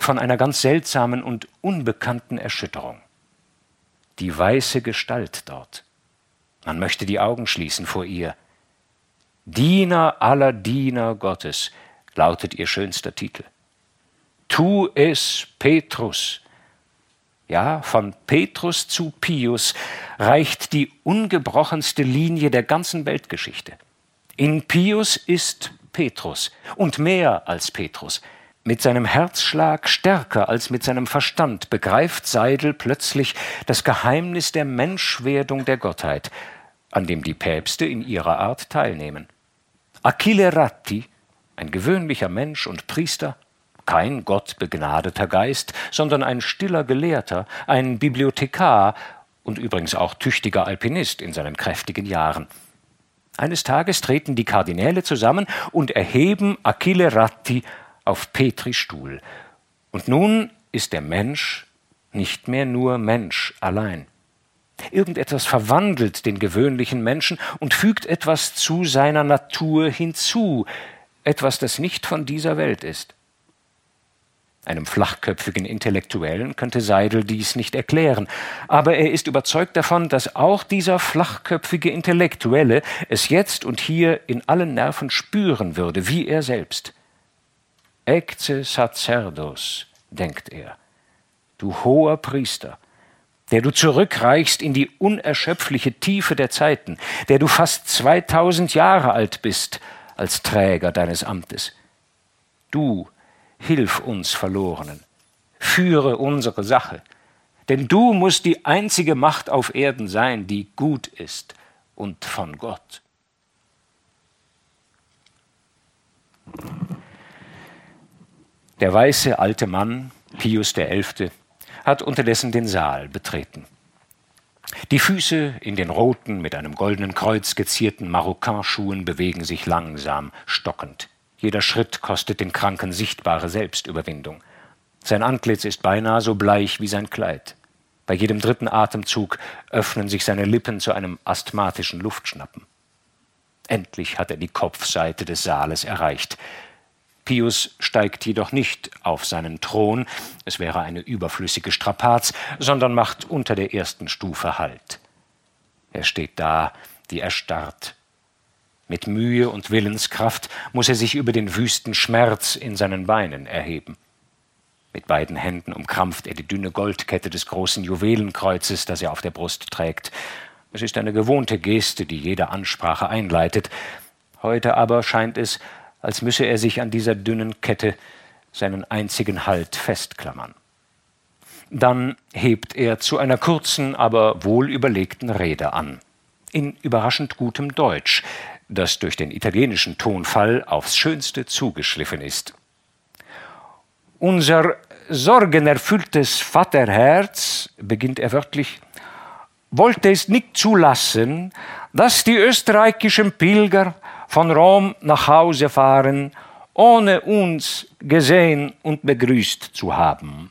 von einer ganz seltsamen und unbekannten Erschütterung. Die weiße Gestalt dort. Man möchte die Augen schließen vor ihr. Diener aller Diener Gottes lautet ihr schönster Titel. Tu es Petrus. Ja, von Petrus zu Pius reicht die ungebrochenste Linie der ganzen Weltgeschichte. In Pius ist Petrus und mehr als Petrus. Mit seinem Herzschlag stärker als mit seinem Verstand begreift Seidel plötzlich das Geheimnis der Menschwerdung der Gottheit, an dem die Päpste in ihrer Art teilnehmen. Achille Ratti, ein gewöhnlicher Mensch und Priester, kein gottbegnadeter Geist, sondern ein stiller Gelehrter, ein Bibliothekar und übrigens auch tüchtiger Alpinist in seinen kräftigen Jahren. Eines Tages treten die Kardinäle zusammen und erheben Achille Ratti auf Petri Stuhl. Und nun ist der Mensch nicht mehr nur Mensch allein. Irgendetwas verwandelt den gewöhnlichen Menschen und fügt etwas zu seiner Natur hinzu, etwas, das nicht von dieser Welt ist. Einem flachköpfigen Intellektuellen könnte Seidel dies nicht erklären, aber er ist überzeugt davon, dass auch dieser flachköpfige Intellektuelle es jetzt und hier in allen Nerven spüren würde, wie er selbst. Ecce sacerdos, denkt er, du hoher Priester, der du zurückreichst in die unerschöpfliche Tiefe der Zeiten, der du fast zweitausend Jahre alt bist als Träger deines Amtes. Du, hilf uns Verlorenen, führe unsere Sache, denn du musst die einzige Macht auf Erden sein, die gut ist und von Gott. Der weiße alte Mann, Pius XI., hat unterdessen den Saal betreten. Die Füße in den roten, mit einem goldenen Kreuz gezierten Marokkanschuhen bewegen sich langsam, stockend. Jeder Schritt kostet den Kranken sichtbare Selbstüberwindung. Sein Antlitz ist beinahe so bleich wie sein Kleid. Bei jedem dritten Atemzug öffnen sich seine Lippen zu einem asthmatischen Luftschnappen. Endlich hat er die Kopfseite des Saales erreicht. Pius steigt jedoch nicht auf seinen Thron, es wäre eine überflüssige Strapaz, sondern macht unter der ersten Stufe Halt. Er steht da, wie erstarrt, mit Mühe und Willenskraft muss er sich über den wüsten Schmerz in seinen Beinen erheben. Mit beiden Händen umkrampft er die dünne Goldkette des großen Juwelenkreuzes, das er auf der Brust trägt. Es ist eine gewohnte Geste, die jede Ansprache einleitet. Heute aber scheint es, als müsse er sich an dieser dünnen Kette seinen einzigen Halt festklammern. Dann hebt er zu einer kurzen, aber wohlüberlegten Rede an. In überraschend gutem Deutsch, das durch den italienischen Tonfall aufs Schönste zugeschliffen ist. Unser sorgenerfülltes Vaterherz, beginnt er wörtlich, wollte es nicht zulassen, dass die österreichischen Pilger von Rom nach Hause fahren, ohne uns gesehen und begrüßt zu haben.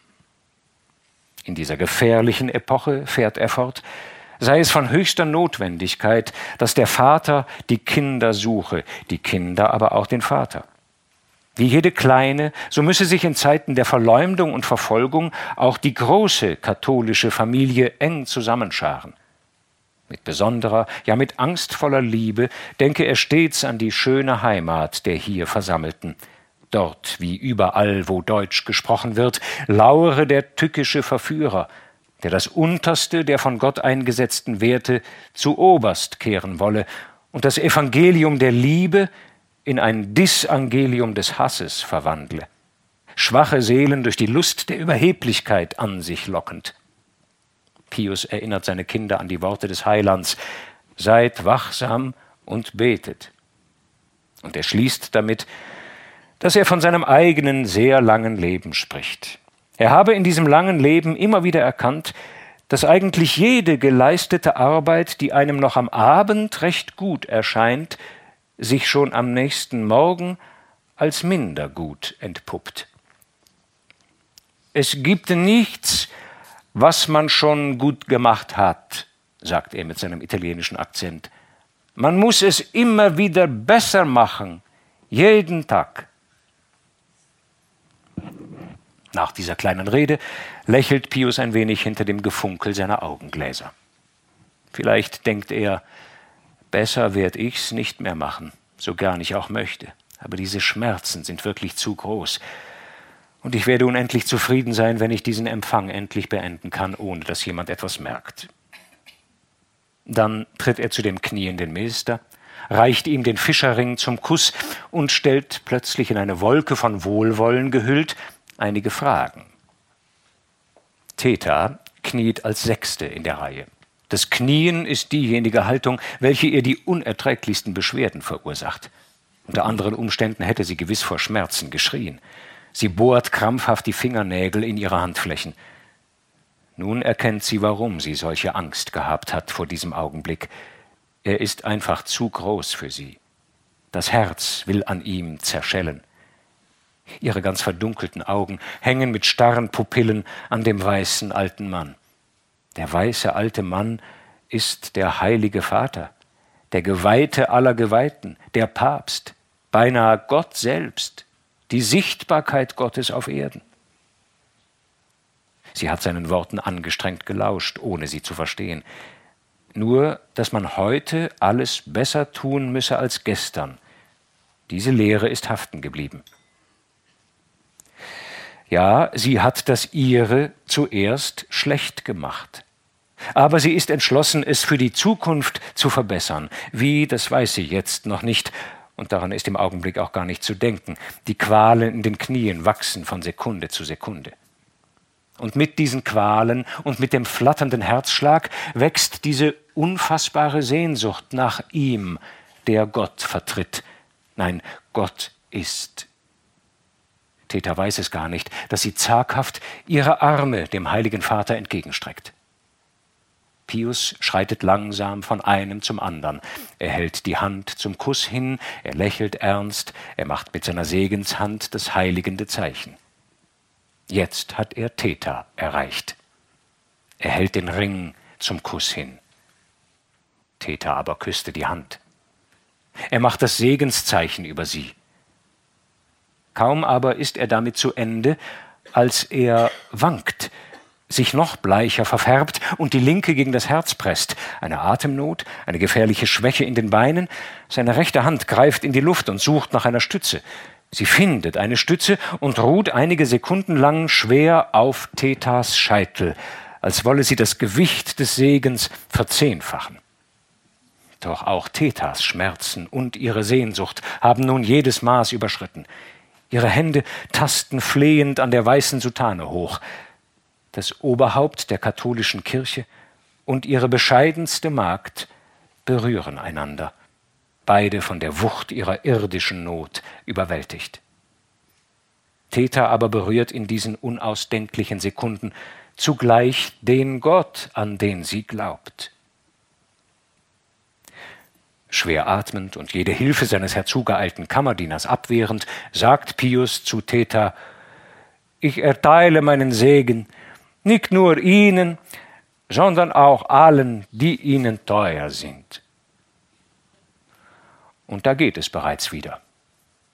In dieser gefährlichen Epoche, fährt er fort, sei es von höchster Notwendigkeit, dass der Vater die Kinder suche, die Kinder aber auch den Vater. Wie jede kleine, so müsse sich in Zeiten der Verleumdung und Verfolgung auch die große katholische Familie eng zusammenscharen. Mit besonderer, ja mit angstvoller Liebe denke er stets an die schöne Heimat der hier Versammelten. Dort, wie überall, wo Deutsch gesprochen wird, lauere der tückische Verführer, der das Unterste der von Gott eingesetzten Werte zu oberst kehren wolle und das Evangelium der Liebe in ein Disangelium des Hasses verwandle, schwache Seelen durch die Lust der Überheblichkeit an sich lockend. Pius erinnert seine Kinder an die Worte des Heilands, seid wachsam und betet. Und er schließt damit, dass er von seinem eigenen sehr langen Leben spricht. Er habe in diesem langen Leben immer wieder erkannt, dass eigentlich jede geleistete Arbeit, die einem noch am Abend recht gut erscheint, sich schon am nächsten Morgen als minder gut entpuppt. Es gibt nichts, was man schon gut gemacht hat, sagt er mit seinem italienischen Akzent. Man muss es immer wieder besser machen, jeden Tag. Nach dieser kleinen Rede lächelt Pius ein wenig hinter dem Gefunkel seiner Augengläser. Vielleicht denkt er, besser werd ich's nicht mehr machen, so gern ich auch möchte. Aber diese Schmerzen sind wirklich zu groß. Und ich werde unendlich zufrieden sein, wenn ich diesen Empfang endlich beenden kann, ohne dass jemand etwas merkt. Dann tritt er zu dem knienden Minister, reicht ihm den Fischerring zum Kuss und stellt plötzlich in eine Wolke von Wohlwollen gehüllt einige Fragen. Theta kniet als Sechste in der Reihe. Das Knien ist diejenige Haltung, welche ihr die unerträglichsten Beschwerden verursacht. Unter anderen Umständen hätte sie gewiss vor Schmerzen geschrien. Sie bohrt krampfhaft die Fingernägel in ihre Handflächen. Nun erkennt sie, warum sie solche Angst gehabt hat vor diesem Augenblick. Er ist einfach zu groß für sie. Das Herz will an ihm zerschellen. Ihre ganz verdunkelten Augen hängen mit starren Pupillen an dem weißen alten Mann. Der weiße alte Mann ist der heilige Vater, der Geweihte aller Geweihten, der Papst, beinahe Gott selbst die Sichtbarkeit Gottes auf Erden. Sie hat seinen Worten angestrengt gelauscht, ohne sie zu verstehen. Nur, dass man heute alles besser tun müsse als gestern. Diese Lehre ist haften geblieben. Ja, sie hat das ihre zuerst schlecht gemacht. Aber sie ist entschlossen, es für die Zukunft zu verbessern. Wie, das weiß sie jetzt noch nicht, und daran ist im Augenblick auch gar nicht zu denken. Die Qualen in den Knien wachsen von Sekunde zu Sekunde. Und mit diesen Qualen und mit dem flatternden Herzschlag wächst diese unfassbare Sehnsucht nach ihm, der Gott vertritt. Nein, Gott ist. Theta weiß es gar nicht, dass sie zaghaft ihre Arme dem heiligen Vater entgegenstreckt. Pius schreitet langsam von einem zum anderen. Er hält die Hand zum Kuss hin, er lächelt ernst, er macht mit seiner Segenshand das heiligende Zeichen. Jetzt hat er Theta erreicht. Er hält den Ring zum Kuss hin. Theta aber küsste die Hand. Er macht das Segenszeichen über sie. Kaum aber ist er damit zu Ende, als er wankt, sich noch bleicher verfärbt und die linke gegen das Herz presst. Eine Atemnot, eine gefährliche Schwäche in den Beinen. Seine rechte Hand greift in die Luft und sucht nach einer Stütze. Sie findet eine Stütze und ruht einige Sekunden lang schwer auf Thetas Scheitel, als wolle sie das Gewicht des Segens verzehnfachen. Doch auch Thetas Schmerzen und ihre Sehnsucht haben nun jedes Maß überschritten. Ihre Hände tasten flehend an der weißen Soutane hoch das Oberhaupt der katholischen Kirche und ihre bescheidenste Magd berühren einander, beide von der Wucht ihrer irdischen Not überwältigt. Theta aber berührt in diesen unausdenklichen Sekunden zugleich den Gott, an den sie glaubt. Schwer atmend und jede Hilfe seines herzugeeilten Kammerdieners abwehrend, sagt Pius zu Theta, ich erteile meinen Segen nicht nur ihnen, sondern auch allen, die ihnen teuer sind. Und da geht es bereits wieder.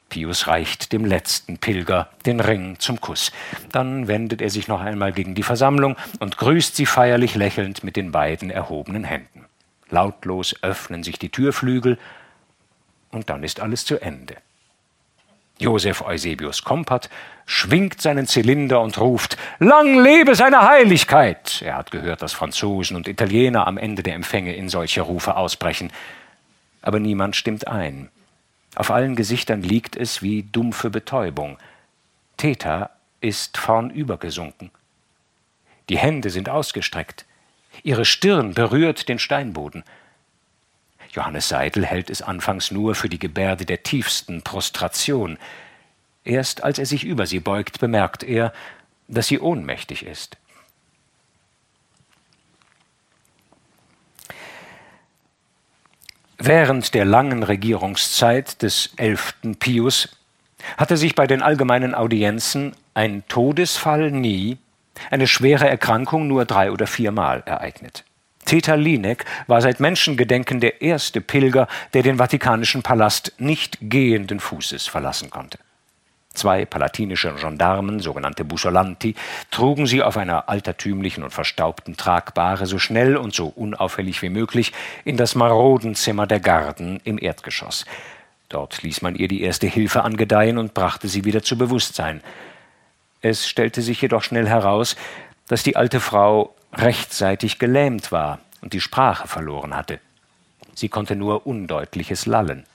Pius reicht dem letzten Pilger den Ring zum Kuss. Dann wendet er sich noch einmal gegen die Versammlung und grüßt sie feierlich lächelnd mit den beiden erhobenen Händen. Lautlos öffnen sich die Türflügel und dann ist alles zu Ende. Josef Eusebius Kompert schwingt seinen Zylinder und ruft Lang lebe seine Heiligkeit. Er hat gehört, dass Franzosen und Italiener am Ende der Empfänge in solche Rufe ausbrechen. Aber niemand stimmt ein. Auf allen Gesichtern liegt es wie dumpfe Betäubung. Theta ist vornübergesunken. Die Hände sind ausgestreckt. Ihre Stirn berührt den Steinboden. Johannes Seidel hält es anfangs nur für die Gebärde der tiefsten Prostration. Erst als er sich über sie beugt, bemerkt er, dass sie ohnmächtig ist. Während der langen Regierungszeit des elften Pius hatte sich bei den allgemeinen Audienzen ein Todesfall nie, eine schwere Erkrankung nur drei oder viermal ereignet. Theta Linek war seit Menschengedenken der erste Pilger, der den Vatikanischen Palast nicht gehenden Fußes verlassen konnte. Zwei palatinische Gendarmen, sogenannte Bussolanti, trugen sie auf einer altertümlichen und verstaubten Tragbare so schnell und so unauffällig wie möglich in das Marodenzimmer der Garden im Erdgeschoss. Dort ließ man ihr die erste Hilfe angedeihen und brachte sie wieder zu Bewusstsein. Es stellte sich jedoch schnell heraus, dass die alte Frau rechtzeitig gelähmt war und die Sprache verloren hatte. Sie konnte nur undeutliches Lallen.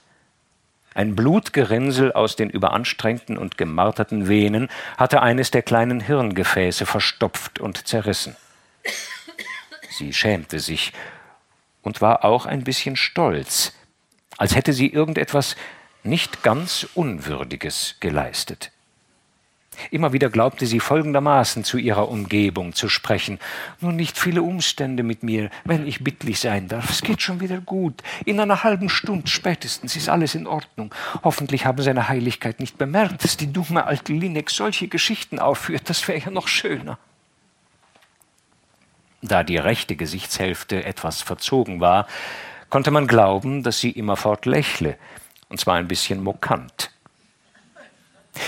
Ein Blutgerinnsel aus den überanstrengten und gemarterten Venen hatte eines der kleinen Hirngefäße verstopft und zerrissen. Sie schämte sich und war auch ein bisschen stolz, als hätte sie irgendetwas nicht ganz Unwürdiges geleistet. Immer wieder glaubte sie folgendermaßen zu ihrer Umgebung zu sprechen. Nun nicht viele Umstände mit mir, wenn ich bittlich sein darf. Es geht schon wieder gut. In einer halben Stunde spätestens ist alles in Ordnung. Hoffentlich haben seine Heiligkeit nicht bemerkt, dass die dumme alte Linek solche Geschichten aufführt. Das wäre ja noch schöner. Da die rechte Gesichtshälfte etwas verzogen war, konnte man glauben, dass sie immerfort lächle, und zwar ein bisschen mokant.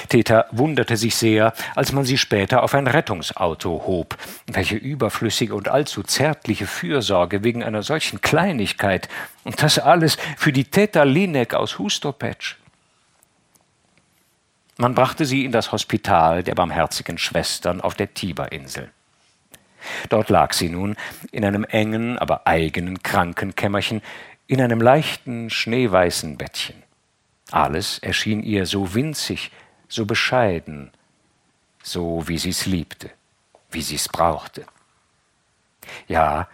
Täter wunderte sich sehr, als man sie später auf ein Rettungsauto hob. Welche überflüssige und allzu zärtliche Fürsorge wegen einer solchen Kleinigkeit. Und das alles für die Täter Linek aus Hustopetsch. Man brachte sie in das Hospital der barmherzigen Schwestern auf der Tiberinsel. Dort lag sie nun in einem engen, aber eigenen Krankenkämmerchen, in einem leichten, schneeweißen Bettchen. Alles erschien ihr so winzig, so bescheiden, so wie sie es liebte, wie sie es brauchte. Ja,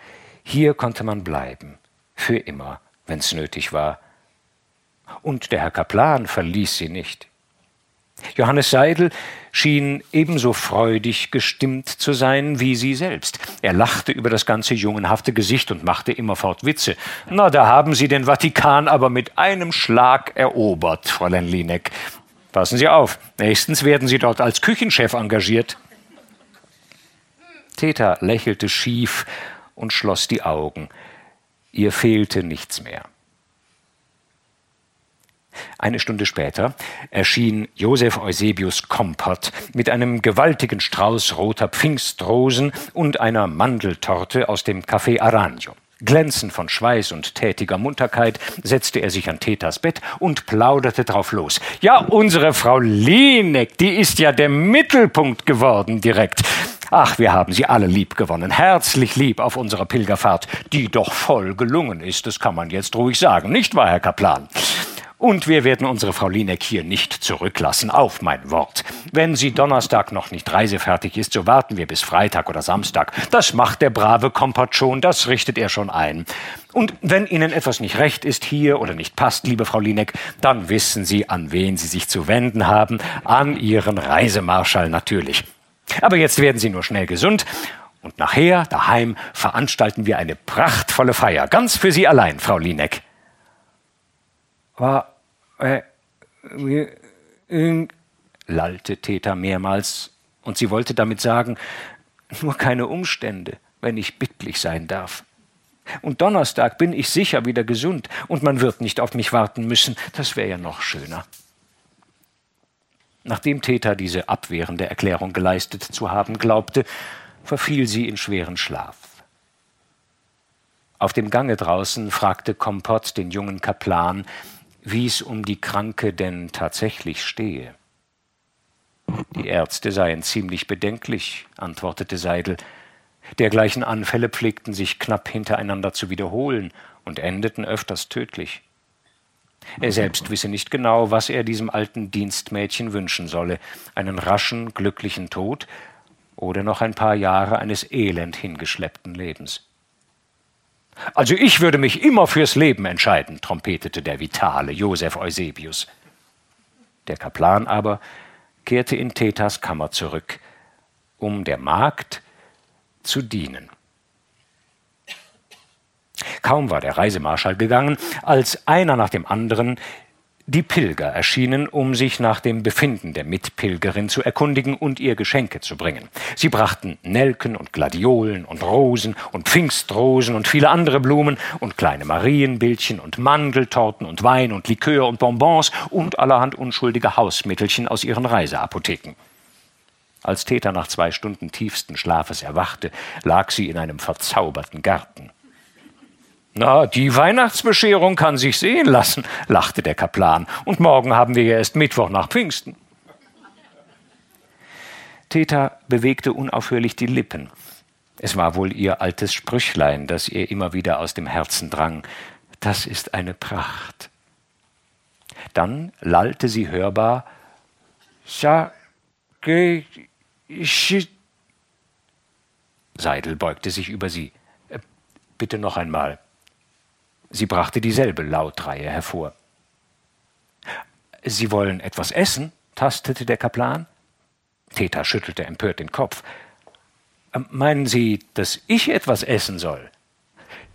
hier konnte man bleiben, für immer, wenn's nötig war. Und der Herr Kaplan verließ sie nicht. Johannes Seidel schien ebenso freudig gestimmt zu sein wie sie selbst. Er lachte über das ganze jungenhafte Gesicht und machte immerfort Witze. Na, da haben Sie den Vatikan aber mit einem Schlag erobert, Fräulein Linek. Passen Sie auf, nächstens werden Sie dort als Küchenchef engagiert. Theta lächelte schief und schloss die Augen. Ihr fehlte nichts mehr. Eine Stunde später erschien Josef Eusebius Kompert mit einem gewaltigen Strauß roter Pfingstrosen und einer Mandeltorte aus dem Café Aranjo. Glänzend von Schweiß und tätiger Munterkeit setzte er sich an Thetas Bett und plauderte drauf los. Ja, unsere Frau Linek, die ist ja der Mittelpunkt geworden direkt. Ach, wir haben sie alle lieb gewonnen, herzlich lieb auf unserer Pilgerfahrt, die doch voll gelungen ist, das kann man jetzt ruhig sagen, nicht wahr, Herr Kaplan? Und wir werden unsere Frau Linek hier nicht zurücklassen, auf mein Wort. Wenn sie Donnerstag noch nicht reisefertig ist, so warten wir bis Freitag oder Samstag. Das macht der brave Kompott schon, das richtet er schon ein. Und wenn Ihnen etwas nicht recht ist hier oder nicht passt, liebe Frau Linek, dann wissen Sie, an wen Sie sich zu wenden haben. An Ihren Reisemarschall natürlich. Aber jetzt werden Sie nur schnell gesund und nachher, daheim, veranstalten wir eine prachtvolle Feier. Ganz für Sie allein, Frau Linek. War lallte Theta mehrmals, und sie wollte damit sagen, nur keine Umstände, wenn ich bittlich sein darf. Und Donnerstag bin ich sicher wieder gesund, und man wird nicht auf mich warten müssen, das wäre ja noch schöner. Nachdem Theta diese abwehrende Erklärung geleistet zu haben glaubte, verfiel sie in schweren Schlaf. Auf dem Gange draußen fragte Kompott den jungen Kaplan, wie es um die Kranke denn tatsächlich stehe. Die Ärzte seien ziemlich bedenklich, antwortete Seidel. Dergleichen Anfälle pflegten sich knapp hintereinander zu wiederholen und endeten öfters tödlich. Er selbst wisse nicht genau, was er diesem alten Dienstmädchen wünschen solle, einen raschen, glücklichen Tod oder noch ein paar Jahre eines elend hingeschleppten Lebens. Also ich würde mich immer fürs Leben entscheiden, trompetete der vitale Josef Eusebius. Der Kaplan aber kehrte in Thetas Kammer zurück, um der Magd zu dienen. Kaum war der Reisemarschall gegangen, als einer nach dem anderen Die Pilger erschienen, um sich nach dem Befinden der Mitpilgerin zu erkundigen und ihr Geschenke zu bringen. Sie brachten Nelken und Gladiolen und Rosen und Pfingstrosen und viele andere Blumen und kleine Marienbildchen und Mandeltorten und Wein und Likör und Bonbons und allerhand unschuldige Hausmittelchen aus ihren Reiseapotheken. Als Täter nach zwei Stunden tiefsten Schlafes erwachte, lag sie in einem verzauberten Garten. Na, die Weihnachtsbescherung kann sich sehen lassen, lachte der Kaplan. Und morgen haben wir ja erst Mittwoch nach Pfingsten. Theta bewegte unaufhörlich die Lippen. Es war wohl ihr altes Sprüchlein, das ihr immer wieder aus dem Herzen drang. Das ist eine Pracht. Dann lallte sie hörbar Seidel beugte sich über sie. Äh, bitte noch einmal. Sie brachte dieselbe Lautreihe hervor. Sie wollen etwas essen? tastete der Kaplan. Theta schüttelte empört den Kopf. Ähm, meinen Sie, dass ich etwas essen soll?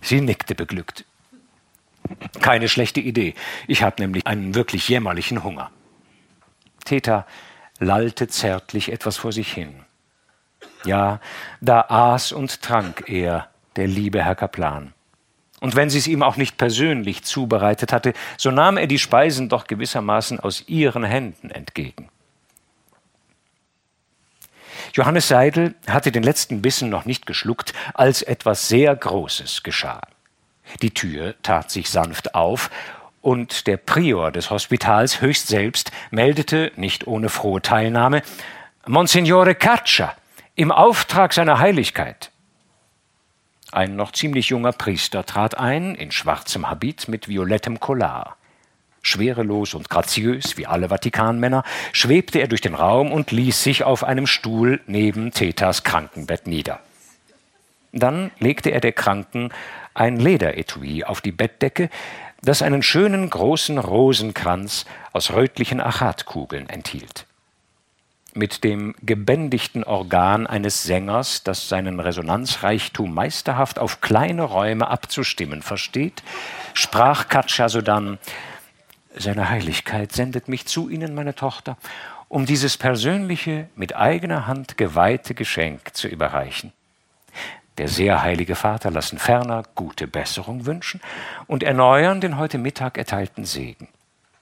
Sie nickte beglückt. Keine schlechte Idee. Ich habe nämlich einen wirklich jämmerlichen Hunger. Theta lallte zärtlich etwas vor sich hin. Ja, da aß und trank er, der liebe Herr Kaplan. Und wenn sie es ihm auch nicht persönlich zubereitet hatte, so nahm er die Speisen doch gewissermaßen aus ihren Händen entgegen. Johannes Seidel hatte den letzten Bissen noch nicht geschluckt, als etwas sehr Großes geschah. Die Tür tat sich sanft auf, und der Prior des Hospitals höchst selbst meldete, nicht ohne frohe Teilnahme, Monsignore Caccia im Auftrag seiner Heiligkeit. Ein noch ziemlich junger Priester trat ein, in schwarzem Habit mit violettem Collar. Schwerelos und graziös wie alle Vatikanmänner schwebte er durch den Raum und ließ sich auf einem Stuhl neben Thetas Krankenbett nieder. Dann legte er der Kranken ein Lederetui auf die Bettdecke, das einen schönen großen Rosenkranz aus rötlichen Achatkugeln enthielt mit dem gebändigten Organ eines Sängers, das seinen Resonanzreichtum meisterhaft auf kleine Räume abzustimmen versteht, sprach Katscha sodann Seine Heiligkeit sendet mich zu Ihnen, meine Tochter, um dieses persönliche, mit eigener Hand geweihte Geschenk zu überreichen. Der sehr heilige Vater lassen ferner gute Besserung wünschen und erneuern den heute Mittag erteilten Segen.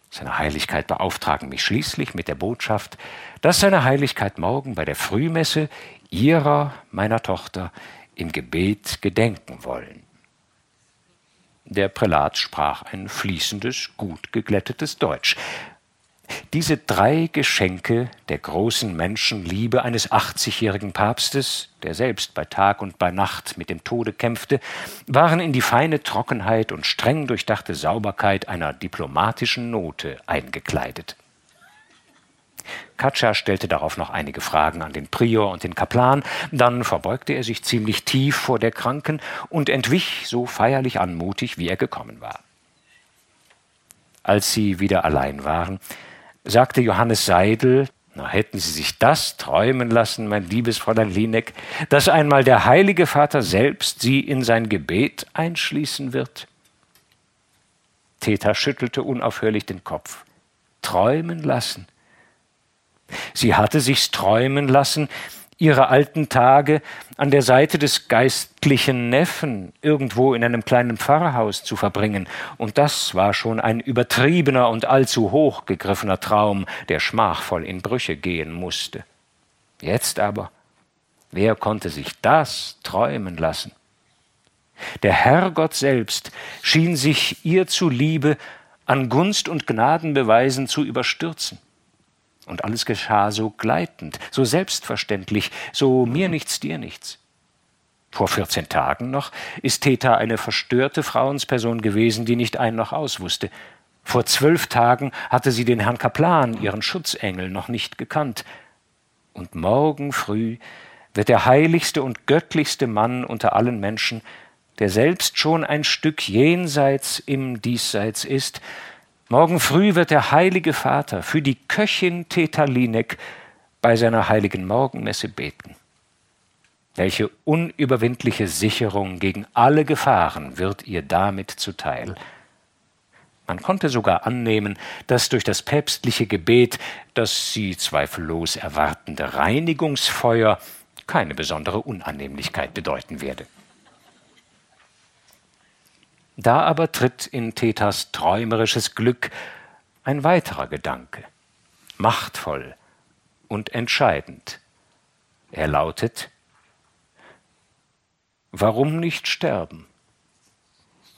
Seine Heiligkeit beauftragen mich schließlich mit der Botschaft, dass seine Heiligkeit morgen bei der Frühmesse ihrer, meiner Tochter, im Gebet gedenken wollen. Der Prälat sprach ein fließendes, gut geglättetes Deutsch, diese drei Geschenke der großen Menschenliebe eines 80-jährigen Papstes, der selbst bei Tag und bei Nacht mit dem Tode kämpfte, waren in die feine Trockenheit und streng durchdachte Sauberkeit einer diplomatischen Note eingekleidet. Katscha stellte darauf noch einige Fragen an den Prior und den Kaplan, dann verbeugte er sich ziemlich tief vor der Kranken und entwich so feierlich anmutig, wie er gekommen war. Als sie wieder allein waren, sagte Johannes Seidel, na, hätten Sie sich das träumen lassen, mein liebes Fräulein Lieneck, dass einmal der Heilige Vater selbst Sie in sein Gebet einschließen wird? Theta schüttelte unaufhörlich den Kopf. Träumen lassen. Sie hatte sich's träumen lassen, ihre alten Tage an der Seite des geistlichen Neffen irgendwo in einem kleinen Pfarrhaus zu verbringen, und das war schon ein übertriebener und allzu hoch gegriffener Traum, der schmachvoll in Brüche gehen musste. Jetzt aber, wer konnte sich das träumen lassen? Der Herrgott selbst schien sich ihr zuliebe an Gunst und Gnadenbeweisen zu überstürzen. Und alles geschah so gleitend, so selbstverständlich, so mir nichts, dir nichts. Vor 14 Tagen noch ist Theta eine verstörte Frauensperson gewesen, die nicht ein noch aus wusste. Vor zwölf Tagen hatte sie den Herrn Kaplan, ihren Schutzengel, noch nicht gekannt. Und morgen früh wird der heiligste und göttlichste Mann unter allen Menschen, der selbst schon ein Stück jenseits im Diesseits ist, Morgen früh wird der Heilige Vater für die Köchin Tetalinek bei seiner heiligen Morgenmesse beten. Welche unüberwindliche Sicherung gegen alle Gefahren wird ihr damit zuteil? Man konnte sogar annehmen, dass durch das päpstliche Gebet das sie zweifellos erwartende Reinigungsfeuer keine besondere Unannehmlichkeit bedeuten werde. Da aber tritt in Thetas träumerisches Glück ein weiterer Gedanke, machtvoll und entscheidend. Er lautet, warum nicht sterben?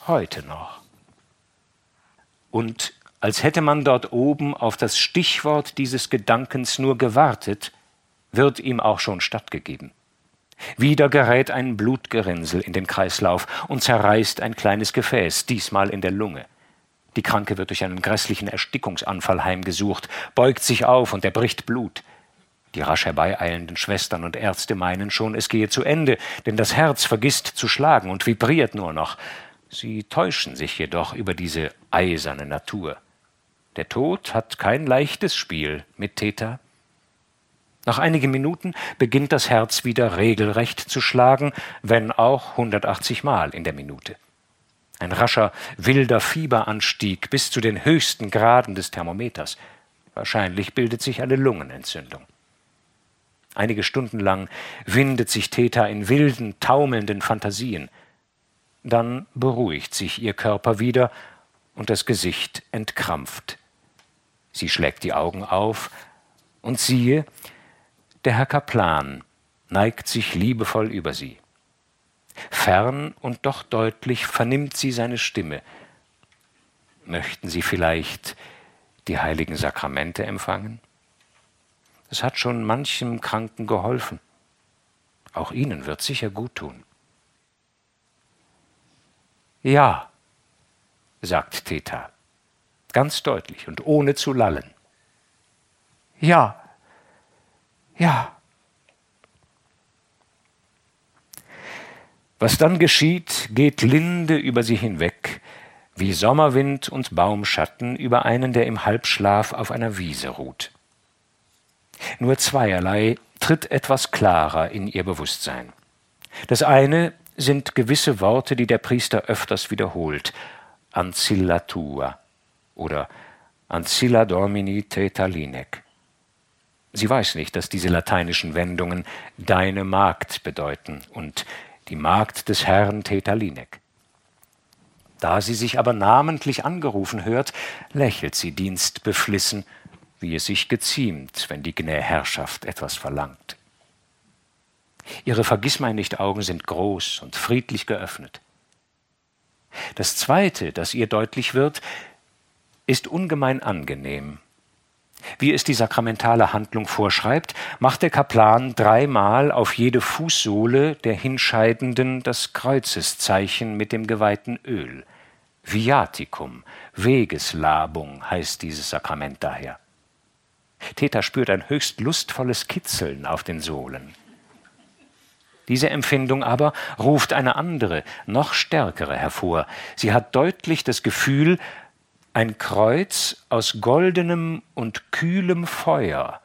Heute noch. Und als hätte man dort oben auf das Stichwort dieses Gedankens nur gewartet, wird ihm auch schon stattgegeben. Wieder gerät ein Blutgerinnsel in den Kreislauf und zerreißt ein kleines Gefäß, diesmal in der Lunge. Die Kranke wird durch einen grässlichen Erstickungsanfall heimgesucht, beugt sich auf und erbricht Blut. Die rasch herbeieilenden Schwestern und Ärzte meinen schon, es gehe zu Ende, denn das Herz vergisst zu schlagen und vibriert nur noch. Sie täuschen sich jedoch über diese eiserne Natur. Der Tod hat kein leichtes Spiel mit Theta. Nach einigen Minuten beginnt das Herz wieder regelrecht zu schlagen, wenn auch 180 Mal in der Minute. Ein rascher, wilder Fieberanstieg bis zu den höchsten Graden des Thermometers. Wahrscheinlich bildet sich eine Lungenentzündung. Einige Stunden lang windet sich Theta in wilden, taumelnden Fantasien. Dann beruhigt sich ihr Körper wieder und das Gesicht entkrampft. Sie schlägt die Augen auf und siehe, der Herr Kaplan neigt sich liebevoll über sie. Fern und doch deutlich vernimmt sie seine Stimme. Möchten Sie vielleicht die heiligen Sakramente empfangen? Es hat schon manchem Kranken geholfen. Auch Ihnen wird sicher gut tun. Ja, sagt Theta, ganz deutlich und ohne zu lallen. Ja, ja. Was dann geschieht, geht Linde über sie hinweg, wie Sommerwind und Baumschatten über einen, der im Halbschlaf auf einer Wiese ruht. Nur zweierlei tritt etwas klarer in ihr Bewusstsein. Das eine sind gewisse Worte, die der Priester öfters wiederholt, Ancilla tua oder Ancilla Domini Theta linec. Sie weiß nicht, dass diese lateinischen Wendungen deine Magd bedeuten und die Magd des Herrn Tetalinek. Da sie sich aber namentlich angerufen hört, lächelt sie dienstbeflissen, wie es sich geziemt, wenn die Gnä-Herrschaft etwas verlangt. Ihre Vergissmeinnicht-Augen sind groß und friedlich geöffnet. Das Zweite, das ihr deutlich wird, ist ungemein angenehm wie es die sakramentale Handlung vorschreibt, macht der Kaplan dreimal auf jede Fußsohle der Hinscheidenden das Kreuzeszeichen mit dem geweihten Öl. Viaticum, Wegeslabung heißt dieses Sakrament daher. Theta spürt ein höchst lustvolles Kitzeln auf den Sohlen. Diese Empfindung aber ruft eine andere, noch stärkere hervor. Sie hat deutlich das Gefühl, ein Kreuz aus goldenem und kühlem Feuer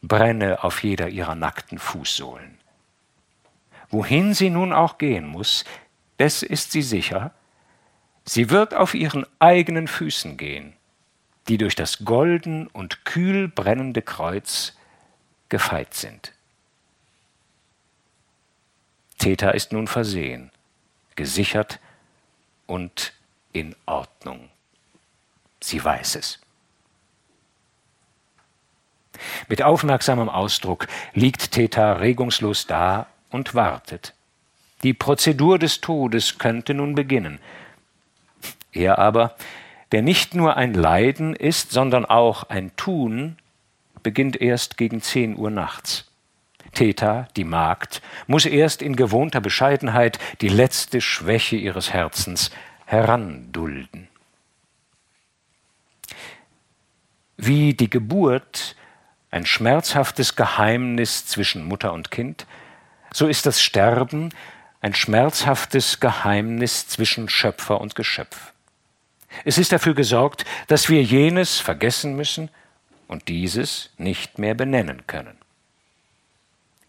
brenne auf jeder ihrer nackten Fußsohlen. Wohin sie nun auch gehen muss, des ist sie sicher, sie wird auf ihren eigenen Füßen gehen, die durch das golden und kühl brennende Kreuz gefeit sind. Theta ist nun versehen, gesichert und in Ordnung. Sie weiß es. Mit aufmerksamem Ausdruck liegt Theta regungslos da und wartet. Die Prozedur des Todes könnte nun beginnen. Er aber, der nicht nur ein Leiden ist, sondern auch ein Tun, beginnt erst gegen zehn Uhr nachts. Theta, die Magd, muss erst in gewohnter Bescheidenheit die letzte Schwäche ihres Herzens herandulden. Wie die Geburt ein schmerzhaftes Geheimnis zwischen Mutter und Kind, so ist das Sterben ein schmerzhaftes Geheimnis zwischen Schöpfer und Geschöpf. Es ist dafür gesorgt, dass wir jenes vergessen müssen und dieses nicht mehr benennen können.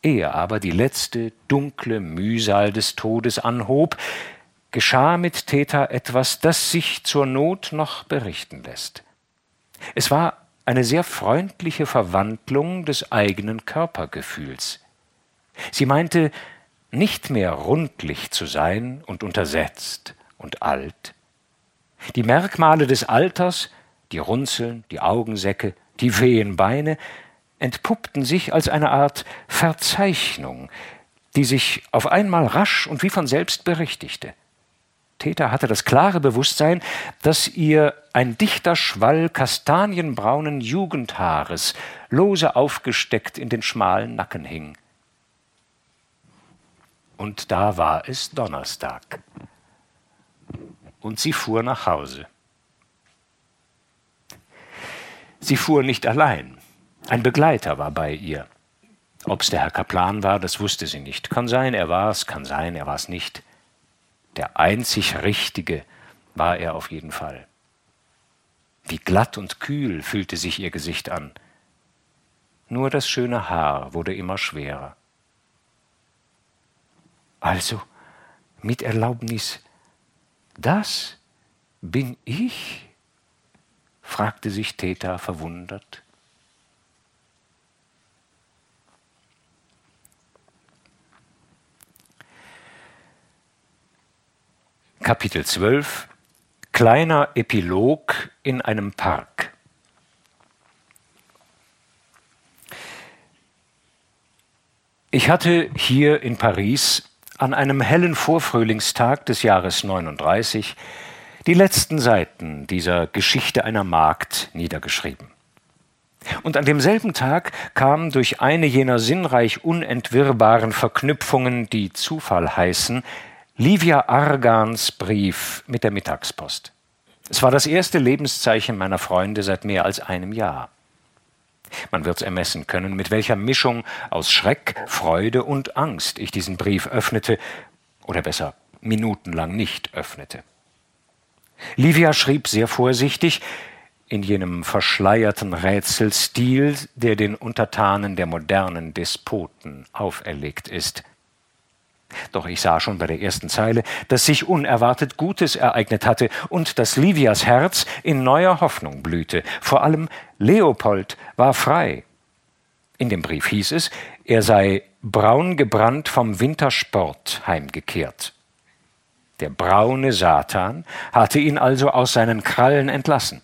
Ehe aber die letzte dunkle Mühsal des Todes anhob, geschah mit Theta etwas, das sich zur Not noch berichten lässt. Es war eine sehr freundliche Verwandlung des eigenen Körpergefühls. Sie meinte, nicht mehr rundlich zu sein und untersetzt und alt. Die Merkmale des Alters, die Runzeln, die Augensäcke, die wehen Beine, entpuppten sich als eine Art Verzeichnung, die sich auf einmal rasch und wie von selbst berichtigte. Theta hatte das klare Bewusstsein, dass ihr ein dichter Schwall kastanienbraunen Jugendhaares lose aufgesteckt in den schmalen Nacken hing. Und da war es Donnerstag. Und sie fuhr nach Hause. Sie fuhr nicht allein. Ein Begleiter war bei ihr. Ob's der Herr Kaplan war, das wusste sie nicht. Kann sein, er war's, kann sein, er war's nicht. Der einzig Richtige war er auf jeden Fall. Wie glatt und kühl fühlte sich ihr Gesicht an. Nur das schöne Haar wurde immer schwerer. Also, mit Erlaubnis, das bin ich? fragte sich Theta verwundert. Kapitel 12 Kleiner Epilog in einem Park. Ich hatte hier in Paris an einem hellen Vorfrühlingstag des Jahres 39 die letzten Seiten dieser Geschichte einer Magd niedergeschrieben. Und an demselben Tag kam durch eine jener sinnreich unentwirrbaren Verknüpfungen, die Zufall heißen, Livia Argans Brief mit der Mittagspost. Es war das erste Lebenszeichen meiner Freunde seit mehr als einem Jahr. Man wird's ermessen können, mit welcher Mischung aus Schreck, Freude und Angst ich diesen Brief öffnete, oder besser minutenlang nicht öffnete. Livia schrieb sehr vorsichtig, in jenem verschleierten Rätselstil, der den Untertanen der modernen Despoten auferlegt ist. Doch ich sah schon bei der ersten Zeile, dass sich unerwartet Gutes ereignet hatte und dass Livias Herz in neuer Hoffnung blühte. Vor allem Leopold war frei. In dem Brief hieß es, er sei braun gebrannt vom Wintersport heimgekehrt. Der braune Satan hatte ihn also aus seinen Krallen entlassen.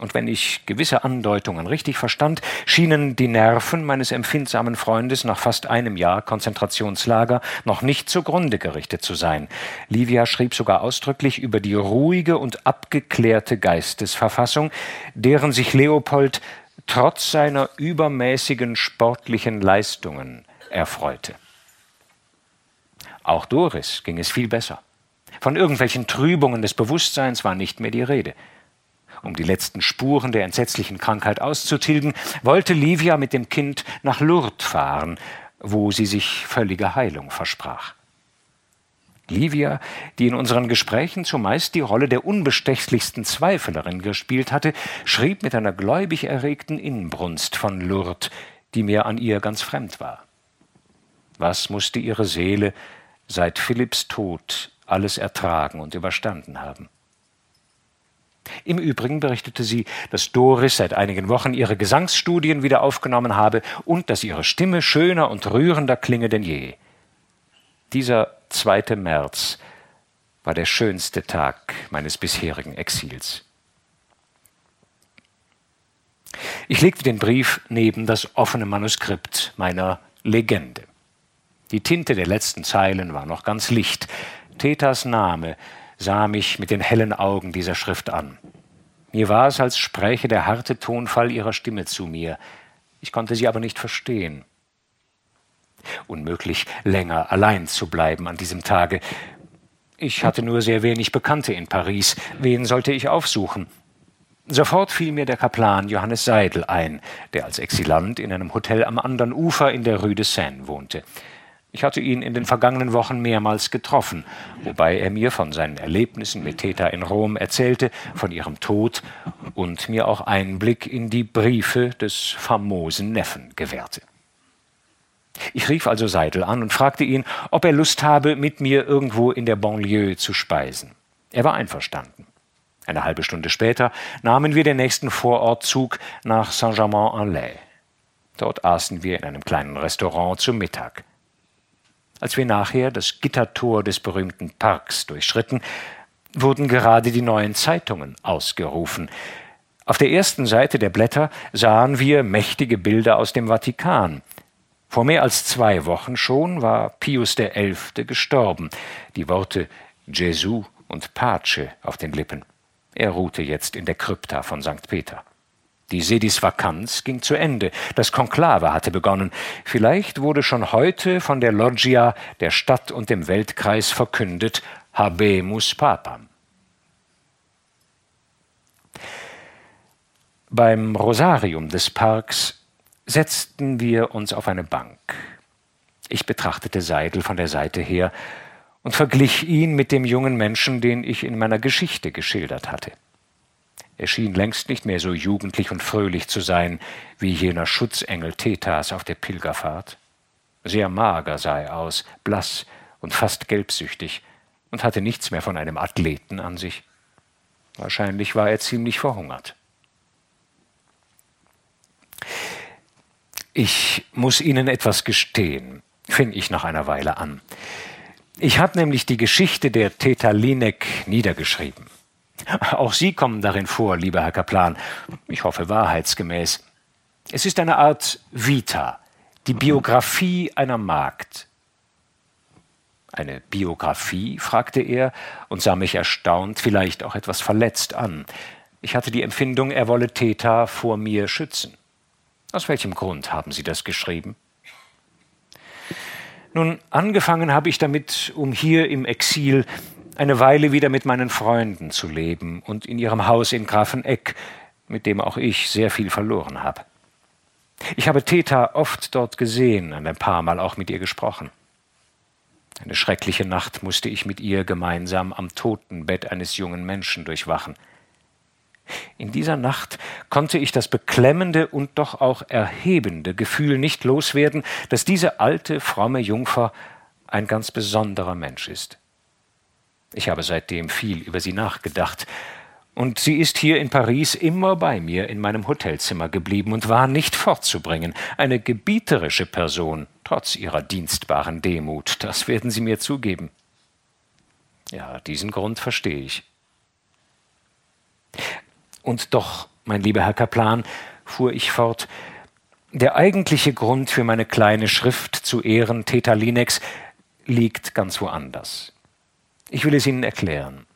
Und wenn ich gewisse Andeutungen richtig verstand, schienen die Nerven meines empfindsamen Freundes nach fast einem Jahr Konzentrationslager noch nicht zugrunde gerichtet zu sein. Livia schrieb sogar ausdrücklich über die ruhige und abgeklärte Geistesverfassung, deren sich Leopold trotz seiner übermäßigen sportlichen Leistungen erfreute. Auch Doris ging es viel besser. Von irgendwelchen Trübungen des Bewusstseins war nicht mehr die Rede. Um die letzten Spuren der entsetzlichen Krankheit auszutilgen, wollte Livia mit dem Kind nach Lourdes fahren, wo sie sich völlige Heilung versprach. Livia, die in unseren Gesprächen zumeist die Rolle der unbestechlichsten Zweifelerin gespielt hatte, schrieb mit einer gläubig erregten Inbrunst von Lourdes, die mir an ihr ganz fremd war. Was musste ihre Seele seit Philipps Tod alles ertragen und überstanden haben? Im Übrigen berichtete sie, dass Doris seit einigen Wochen ihre Gesangsstudien wieder aufgenommen habe und dass ihre Stimme schöner und rührender klinge denn je. Dieser 2. März war der schönste Tag meines bisherigen Exils. Ich legte den Brief neben das offene Manuskript meiner Legende. Die Tinte der letzten Zeilen war noch ganz licht. Thetas Name sah mich mit den hellen Augen dieser Schrift an. Mir war es, als spräche der harte Tonfall ihrer Stimme zu mir. Ich konnte sie aber nicht verstehen. Unmöglich, länger allein zu bleiben an diesem Tage. Ich hatte nur sehr wenig Bekannte in Paris. Wen sollte ich aufsuchen? Sofort fiel mir der Kaplan Johannes Seidel ein, der als Exilant in einem Hotel am anderen Ufer in der Rue de Seine wohnte. Ich hatte ihn in den vergangenen Wochen mehrmals getroffen, wobei er mir von seinen Erlebnissen mit Theta in Rom erzählte, von ihrem Tod und mir auch Einblick in die Briefe des famosen Neffen gewährte. Ich rief also Seidel an und fragte ihn, ob er Lust habe, mit mir irgendwo in der Banlieue zu speisen. Er war einverstanden. Eine halbe Stunde später nahmen wir den nächsten Vorortzug nach Saint-Germain-en-Laye. Dort aßen wir in einem kleinen Restaurant zu Mittag. Als wir nachher das Gittertor des berühmten Parks durchschritten, wurden gerade die neuen Zeitungen ausgerufen. Auf der ersten Seite der Blätter sahen wir mächtige Bilder aus dem Vatikan. Vor mehr als zwei Wochen schon war Pius XI. gestorben, die Worte Jesu und Pace auf den Lippen. Er ruhte jetzt in der Krypta von St. Peter. Die Sedisvakanz ging zu Ende, das Konklave hatte begonnen. Vielleicht wurde schon heute von der Loggia, der Stadt und dem Weltkreis verkündet, Habemus Papam. Beim Rosarium des Parks setzten wir uns auf eine Bank. Ich betrachtete Seidel von der Seite her und verglich ihn mit dem jungen Menschen, den ich in meiner Geschichte geschildert hatte. Er schien längst nicht mehr so jugendlich und fröhlich zu sein wie jener Schutzengel Thetas auf der Pilgerfahrt. Sehr mager sah er aus, blass und fast gelbsüchtig und hatte nichts mehr von einem Athleten an sich. Wahrscheinlich war er ziemlich verhungert. Ich muss Ihnen etwas gestehen, fing ich nach einer Weile an. Ich habe nämlich die Geschichte der Theta Linek niedergeschrieben. Auch Sie kommen darin vor, lieber Herr Kaplan. Ich hoffe wahrheitsgemäß. Es ist eine Art Vita, die Biografie einer Magd. Eine Biografie? fragte er und sah mich erstaunt, vielleicht auch etwas verletzt an. Ich hatte die Empfindung, er wolle Theta vor mir schützen. Aus welchem Grund haben Sie das geschrieben? Nun, angefangen habe ich damit, um hier im Exil eine Weile wieder mit meinen Freunden zu leben und in ihrem Haus in Grafeneck, mit dem auch ich sehr viel verloren habe. Ich habe Theta oft dort gesehen, ein paar Mal auch mit ihr gesprochen. Eine schreckliche Nacht musste ich mit ihr gemeinsam am Totenbett eines jungen Menschen durchwachen. In dieser Nacht konnte ich das beklemmende und doch auch erhebende Gefühl nicht loswerden, dass diese alte, fromme Jungfer ein ganz besonderer Mensch ist. Ich habe seitdem viel über sie nachgedacht, und sie ist hier in Paris immer bei mir in meinem Hotelzimmer geblieben und war nicht fortzubringen, eine gebieterische Person, trotz ihrer dienstbaren Demut, das werden Sie mir zugeben. Ja, diesen Grund verstehe ich. Und doch, mein lieber Herr Kaplan, fuhr ich fort, der eigentliche Grund für meine kleine Schrift zu Ehren Theta Lineks liegt ganz woanders. Ich will es Ihnen erklären.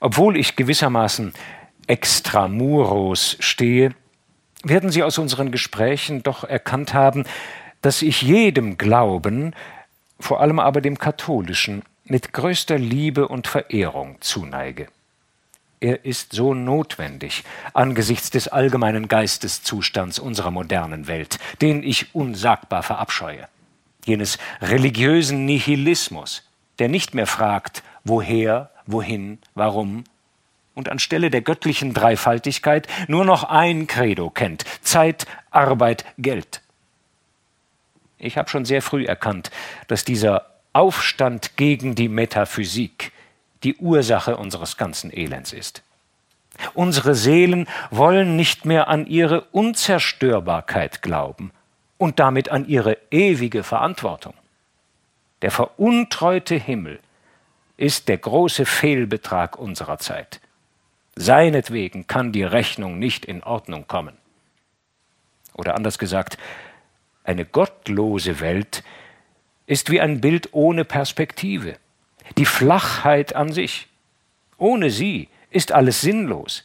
Obwohl ich gewissermaßen extramuros stehe, werden Sie aus unseren Gesprächen doch erkannt haben, dass ich jedem Glauben, vor allem aber dem katholischen, mit größter Liebe und Verehrung zuneige. Er ist so notwendig angesichts des allgemeinen Geisteszustands unserer modernen Welt, den ich unsagbar verabscheue. Jenes religiösen Nihilismus, der nicht mehr fragt, woher, wohin, warum, und anstelle der göttlichen Dreifaltigkeit nur noch ein Credo kennt Zeit, Arbeit, Geld. Ich habe schon sehr früh erkannt, dass dieser Aufstand gegen die Metaphysik die Ursache unseres ganzen Elends ist. Unsere Seelen wollen nicht mehr an ihre Unzerstörbarkeit glauben und damit an ihre ewige Verantwortung. Der veruntreute Himmel ist der große Fehlbetrag unserer Zeit. Seinetwegen kann die Rechnung nicht in Ordnung kommen. Oder anders gesagt, eine gottlose Welt ist wie ein Bild ohne Perspektive die Flachheit an sich. Ohne sie ist alles sinnlos.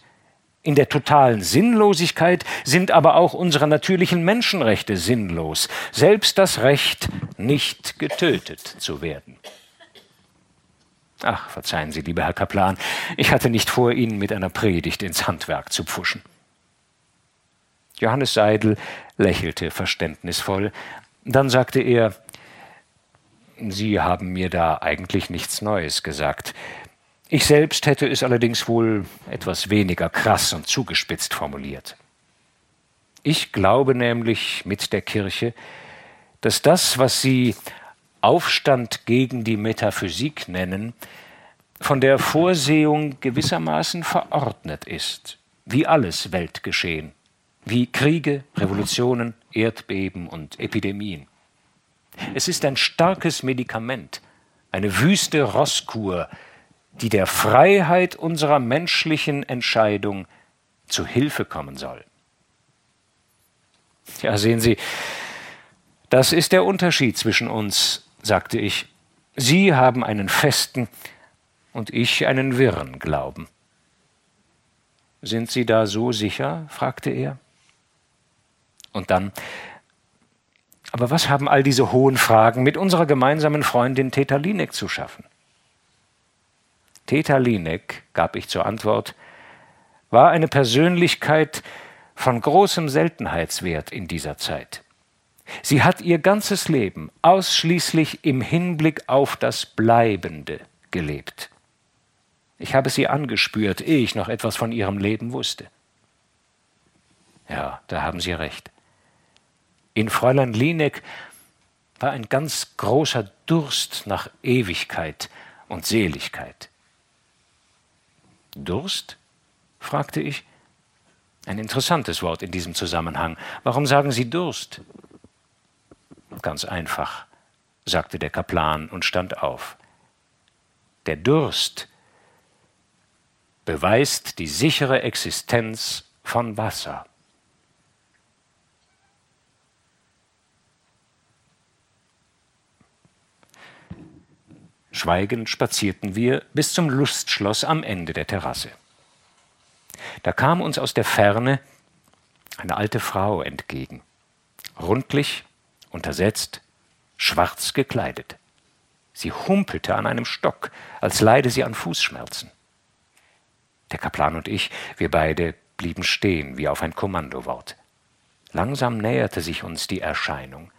In der totalen Sinnlosigkeit sind aber auch unsere natürlichen Menschenrechte sinnlos, selbst das Recht, nicht getötet zu werden. Ach, verzeihen Sie, lieber Herr Kaplan, ich hatte nicht vor, Ihnen mit einer Predigt ins Handwerk zu pfuschen. Johannes Seidel lächelte verständnisvoll, dann sagte er Sie haben mir da eigentlich nichts Neues gesagt. Ich selbst hätte es allerdings wohl etwas weniger krass und zugespitzt formuliert. Ich glaube nämlich mit der Kirche, dass das, was Sie Aufstand gegen die Metaphysik nennen, von der Vorsehung gewissermaßen verordnet ist, wie alles Weltgeschehen, wie Kriege, Revolutionen, Erdbeben und Epidemien. Es ist ein starkes Medikament, eine wüste Rosskur, die der Freiheit unserer menschlichen Entscheidung zu Hilfe kommen soll. Ja, sehen Sie, das ist der Unterschied zwischen uns, sagte ich. Sie haben einen festen und ich einen wirren Glauben. Sind Sie da so sicher? fragte er. Und dann, aber was haben all diese hohen Fragen mit unserer gemeinsamen Freundin Teta Linek zu schaffen? Teta Linek, gab ich zur Antwort, war eine Persönlichkeit von großem Seltenheitswert in dieser Zeit. Sie hat ihr ganzes Leben ausschließlich im Hinblick auf das Bleibende gelebt. Ich habe sie angespürt, ehe ich noch etwas von ihrem Leben wusste. Ja, da haben Sie recht. In Fräulein Linek war ein ganz großer Durst nach Ewigkeit und Seligkeit. Durst? fragte ich. Ein interessantes Wort in diesem Zusammenhang. Warum sagen Sie Durst? Ganz einfach, sagte der Kaplan und stand auf. Der Durst beweist die sichere Existenz von Wasser. Schweigend spazierten wir bis zum Lustschloss am Ende der Terrasse. Da kam uns aus der Ferne eine alte Frau entgegen, rundlich, untersetzt, schwarz gekleidet. Sie humpelte an einem Stock, als leide sie an Fußschmerzen. Der Kaplan und ich, wir beide, blieben stehen wie auf ein Kommandowort. Langsam näherte sich uns die Erscheinung.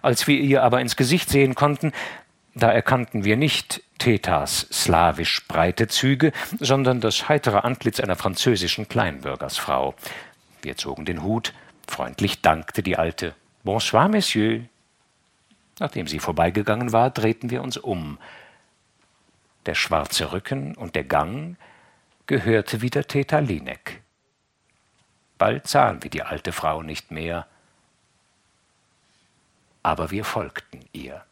Als wir ihr aber ins Gesicht sehen konnten, da erkannten wir nicht Tetas slawisch breite Züge, sondern das heitere Antlitz einer französischen Kleinbürgersfrau. Wir zogen den Hut, freundlich dankte die Alte. Bonsoir, Monsieur. Nachdem sie vorbeigegangen war, drehten wir uns um. Der schwarze Rücken und der Gang gehörte wieder Teta Linek. Bald sahen wir die alte Frau nicht mehr, aber wir folgten ihr.